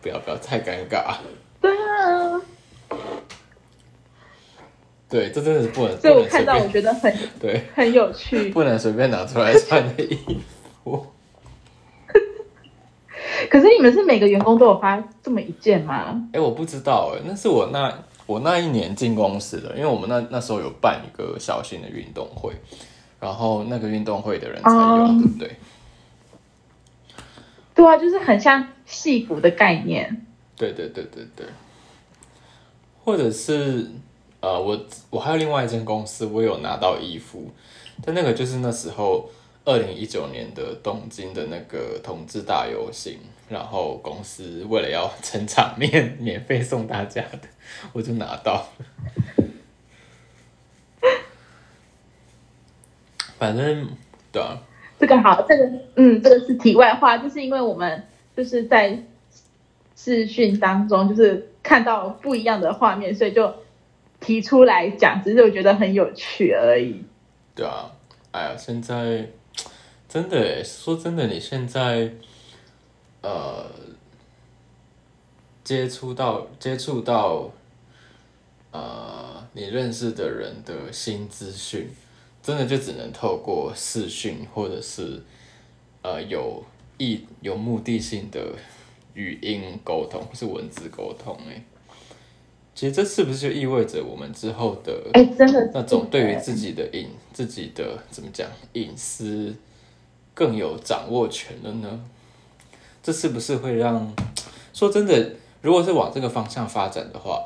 不要不要太尴尬。对啊。对，这真的是不能。所以我看到，我觉得很 *laughs* 对，很有趣。不能随便拿出来穿的衣服。*laughs* 可是你们是每个员工都有发这么一件吗？哎，我不知道哎，那是我那我那一年进公司的，因为我们那那时候有办一个小型的运动会，然后那个运动会的人才用，对不对？*laughs* 对啊，就是很像戏服的概念。对对对对对，或者是。呃，我我还有另外一间公司，我有拿到衣服，但那个就是那时候二零一九年的东京的那个同志大游行，然后公司为了要撑场面，*laughs* 免费送大家的，我就拿到了。反正对啊，这个好，这个嗯，这个是题外话，就是因为我们就是在视讯当中，就是看到不一样的画面，所以就。提出来讲，只是我觉得很有趣而已。对啊，哎呀，现在真的说真的，你现在呃接触到接触到呃你认识的人的新资讯，真的就只能透过视讯或者是呃有意有目的性的语音沟通，或是文字沟通，哎。其实这是不是就意味着我们之后的哎，真的那种对于自己的隐自己的怎么讲隐私更有掌握权了呢？这是不是会让说真的，如果是往这个方向发展的话，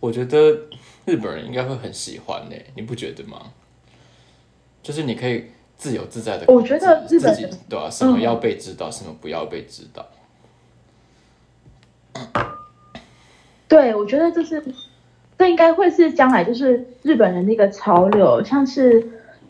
我觉得日本人应该会很喜欢呢？你不觉得吗？就是你可以自由自在的，我觉得自己对啊，什么要被知道，什么不要被知道。对，我觉得这是，这应该会是将来就是日本人的一个潮流，像是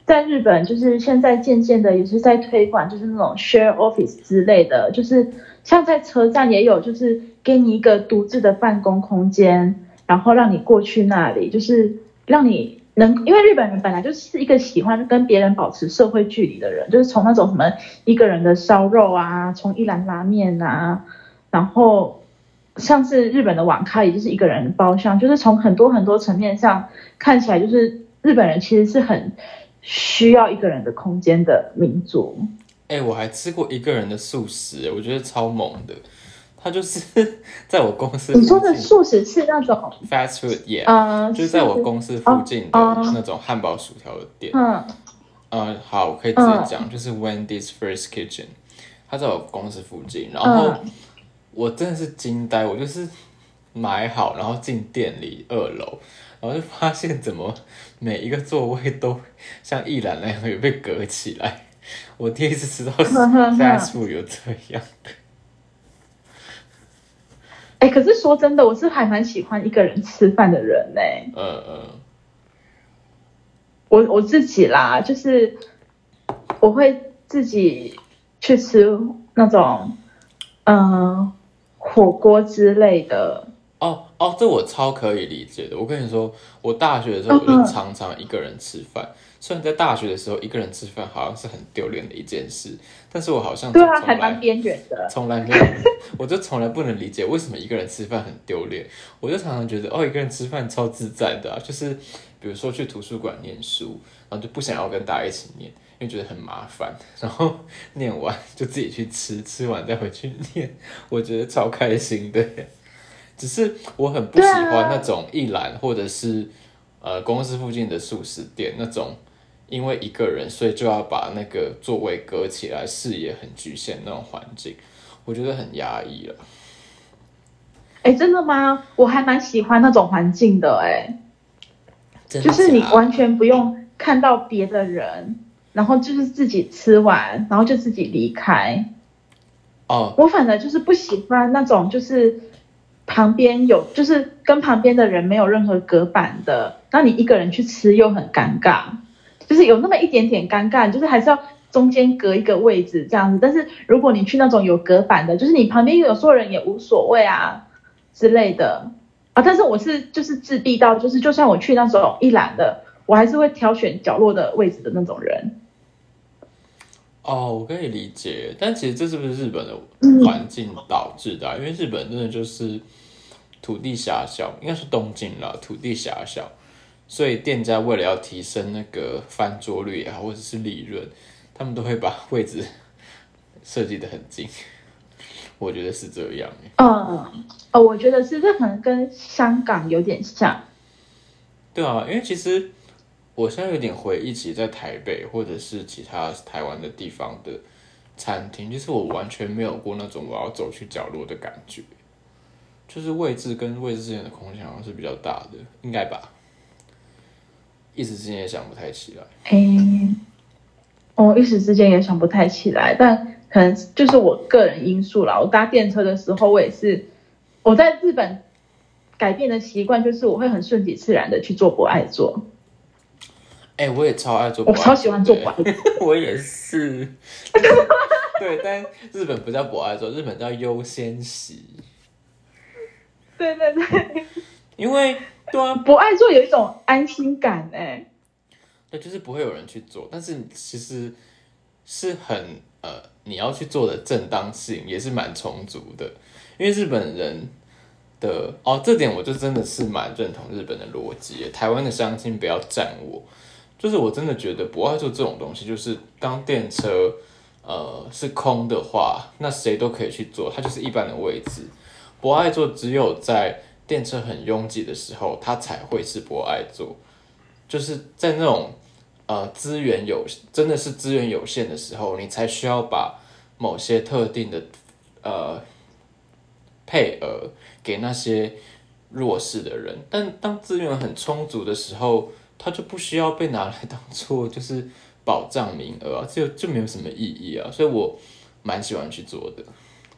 在日本，就是现在渐渐的也是在推广，就是那种 share office 之类的，就是像在车站也有，就是给你一个独自的办公空间，然后让你过去那里，就是让你能，因为日本人本来就是一个喜欢跟别人保持社会距离的人，就是从那种什么一个人的烧肉啊，从一兰拉面啊，然后像是日本的网咖，也就是一个人包厢，就是从很多很多层面上看起来，就是日本人其实是很需要一个人的空间的民族。哎、我还吃过一个人的素食，我觉得超猛的。他就是 *laughs* 在我公司你说的素食是那种，fast food，yeah，、呃，就是在我公司附近的那种汉堡薯条的店。嗯呃，好，我可以直接讲，就是 Wendy's First Kitchen，它在我公司附近。然后嗯我真的是惊呆，我就是买好，然后进店里二楼，然后就发现怎么每一个座位都像一览那样有被隔起来。我第一次知道哼 *laughs* 哼 fast food 有这样。哎、可是说真的，我是还蛮喜欢一个人吃饭的人呢、嗯嗯，我我自己啦，就是我会自己去吃那种嗯、呃火锅之类的。哦哦，这我超可以理解的。我跟你说，我大学的时候我就嗯常常一个人吃饭。虽然在大学的时候一个人吃饭好像是很丢脸的一件事，但是我好像对啊，还蛮边缘的。从来没有，*laughs* 我就从来不能理解为什么一个人吃饭很丢脸。我就常常觉得，哦，一个人吃饭超自在的啊，就是比如说去图书馆念书，然后就不想要跟大家一起念，因为觉得很麻烦，然后念完就自己去吃，吃完再回去念，我觉得超开心的。只是我很不喜欢那种一栏或者是呃公司附近的素食店那种。因为一个人，所以就要把那个座位隔起来，视野很局限那种环境，我觉得很压抑了。哎、真的吗？我还蛮喜欢那种环境的、哎，就是你完全不用看到别的人，然后就是自己吃完，然后就自己离开。哦，我反而就是不喜欢那种就是旁边有就是跟旁边的人没有任何隔板的，那你一个人去吃又很尴尬，就是有那么一点点尴尬，就是还是要中间隔一个位置这样子。但是如果你去那种有隔板的，就是你旁边有所有人也无所谓啊之类的啊。但是我是就是自闭到就是就算我去那种一栏的，我还是会挑选角落的位置的那种人。哦，我可以理解，但其实这是不是日本的嗯环境导致的啊、因为日本真的就是土地狭小，应该是东京了，土地狭小，所以店家为了要提升那个翻桌率也好，或者是利润，他们都会把位置设计的很近。*laughs* 我觉得是这样欸嗯，哦，我觉得是这可能跟香港有点像。对啊，因为其实我现在有点回忆起在台北或者是其他台湾的地方的餐厅，就是我完全没有过那种我要走去角落的感觉，就是位置跟位置之间的空间好像是比较大的，应该吧？一时之间也想不太起来。诶，我一时之间也想不太起来，但可能就是我个人因素啦。我搭电车的时候，我也是我在日本改变的习惯，就是我会很顺其自然的去做不爱做。哎、我也超爱做，我超喜欢做不爱做。*laughs* 我也是。*laughs* 对，但日本不叫不爱做，日本叫优先席，*laughs* 对对对，因为对啊，不爱做有一种安心感哎、对，就是不会有人去做，但是其实是很呃，你要去做的正当性也是蛮充足的，因为日本人的哦，这点我就真的是蛮认同日本的逻辑耶。台湾的相亲不要占我，就是我真的觉得不爱做这种东西，就是当电车呃是空的话，那谁都可以去坐，它就是一般的位置。不爱做只有在电车很拥挤的时候，它才会是不爱座。就是在那种呃资源有真的是资源有限的时候，你才需要把某些特定的呃配额给那些弱势的人。但当资源很充足的时候，它就不需要被拿来当做就是保障名额啊，这就没有什么意义啊。所以我蛮喜欢去做的，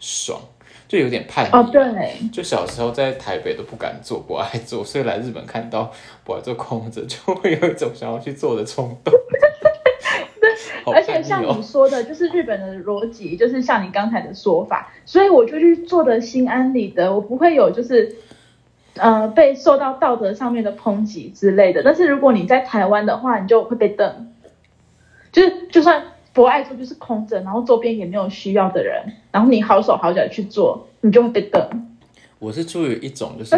爽，就有点叛逆啊。哦，对，就小时候在台北都不敢做，不爱做，所以来日本看到不爱做空着，就会有一种想要去做的冲动。*laughs* 好而且像你说的，就是日本的逻辑，就是像你刚才的说法，所以我就去做的心安理得，我不会有就是呃被受到道德上面的抨击之类的。但是如果你在台湾的话，你就会被瞪，就是就算博爱做就是空着，然后周边也没有需要的人，然后你好手好脚去做，你就会被瞪。我是出于一种就是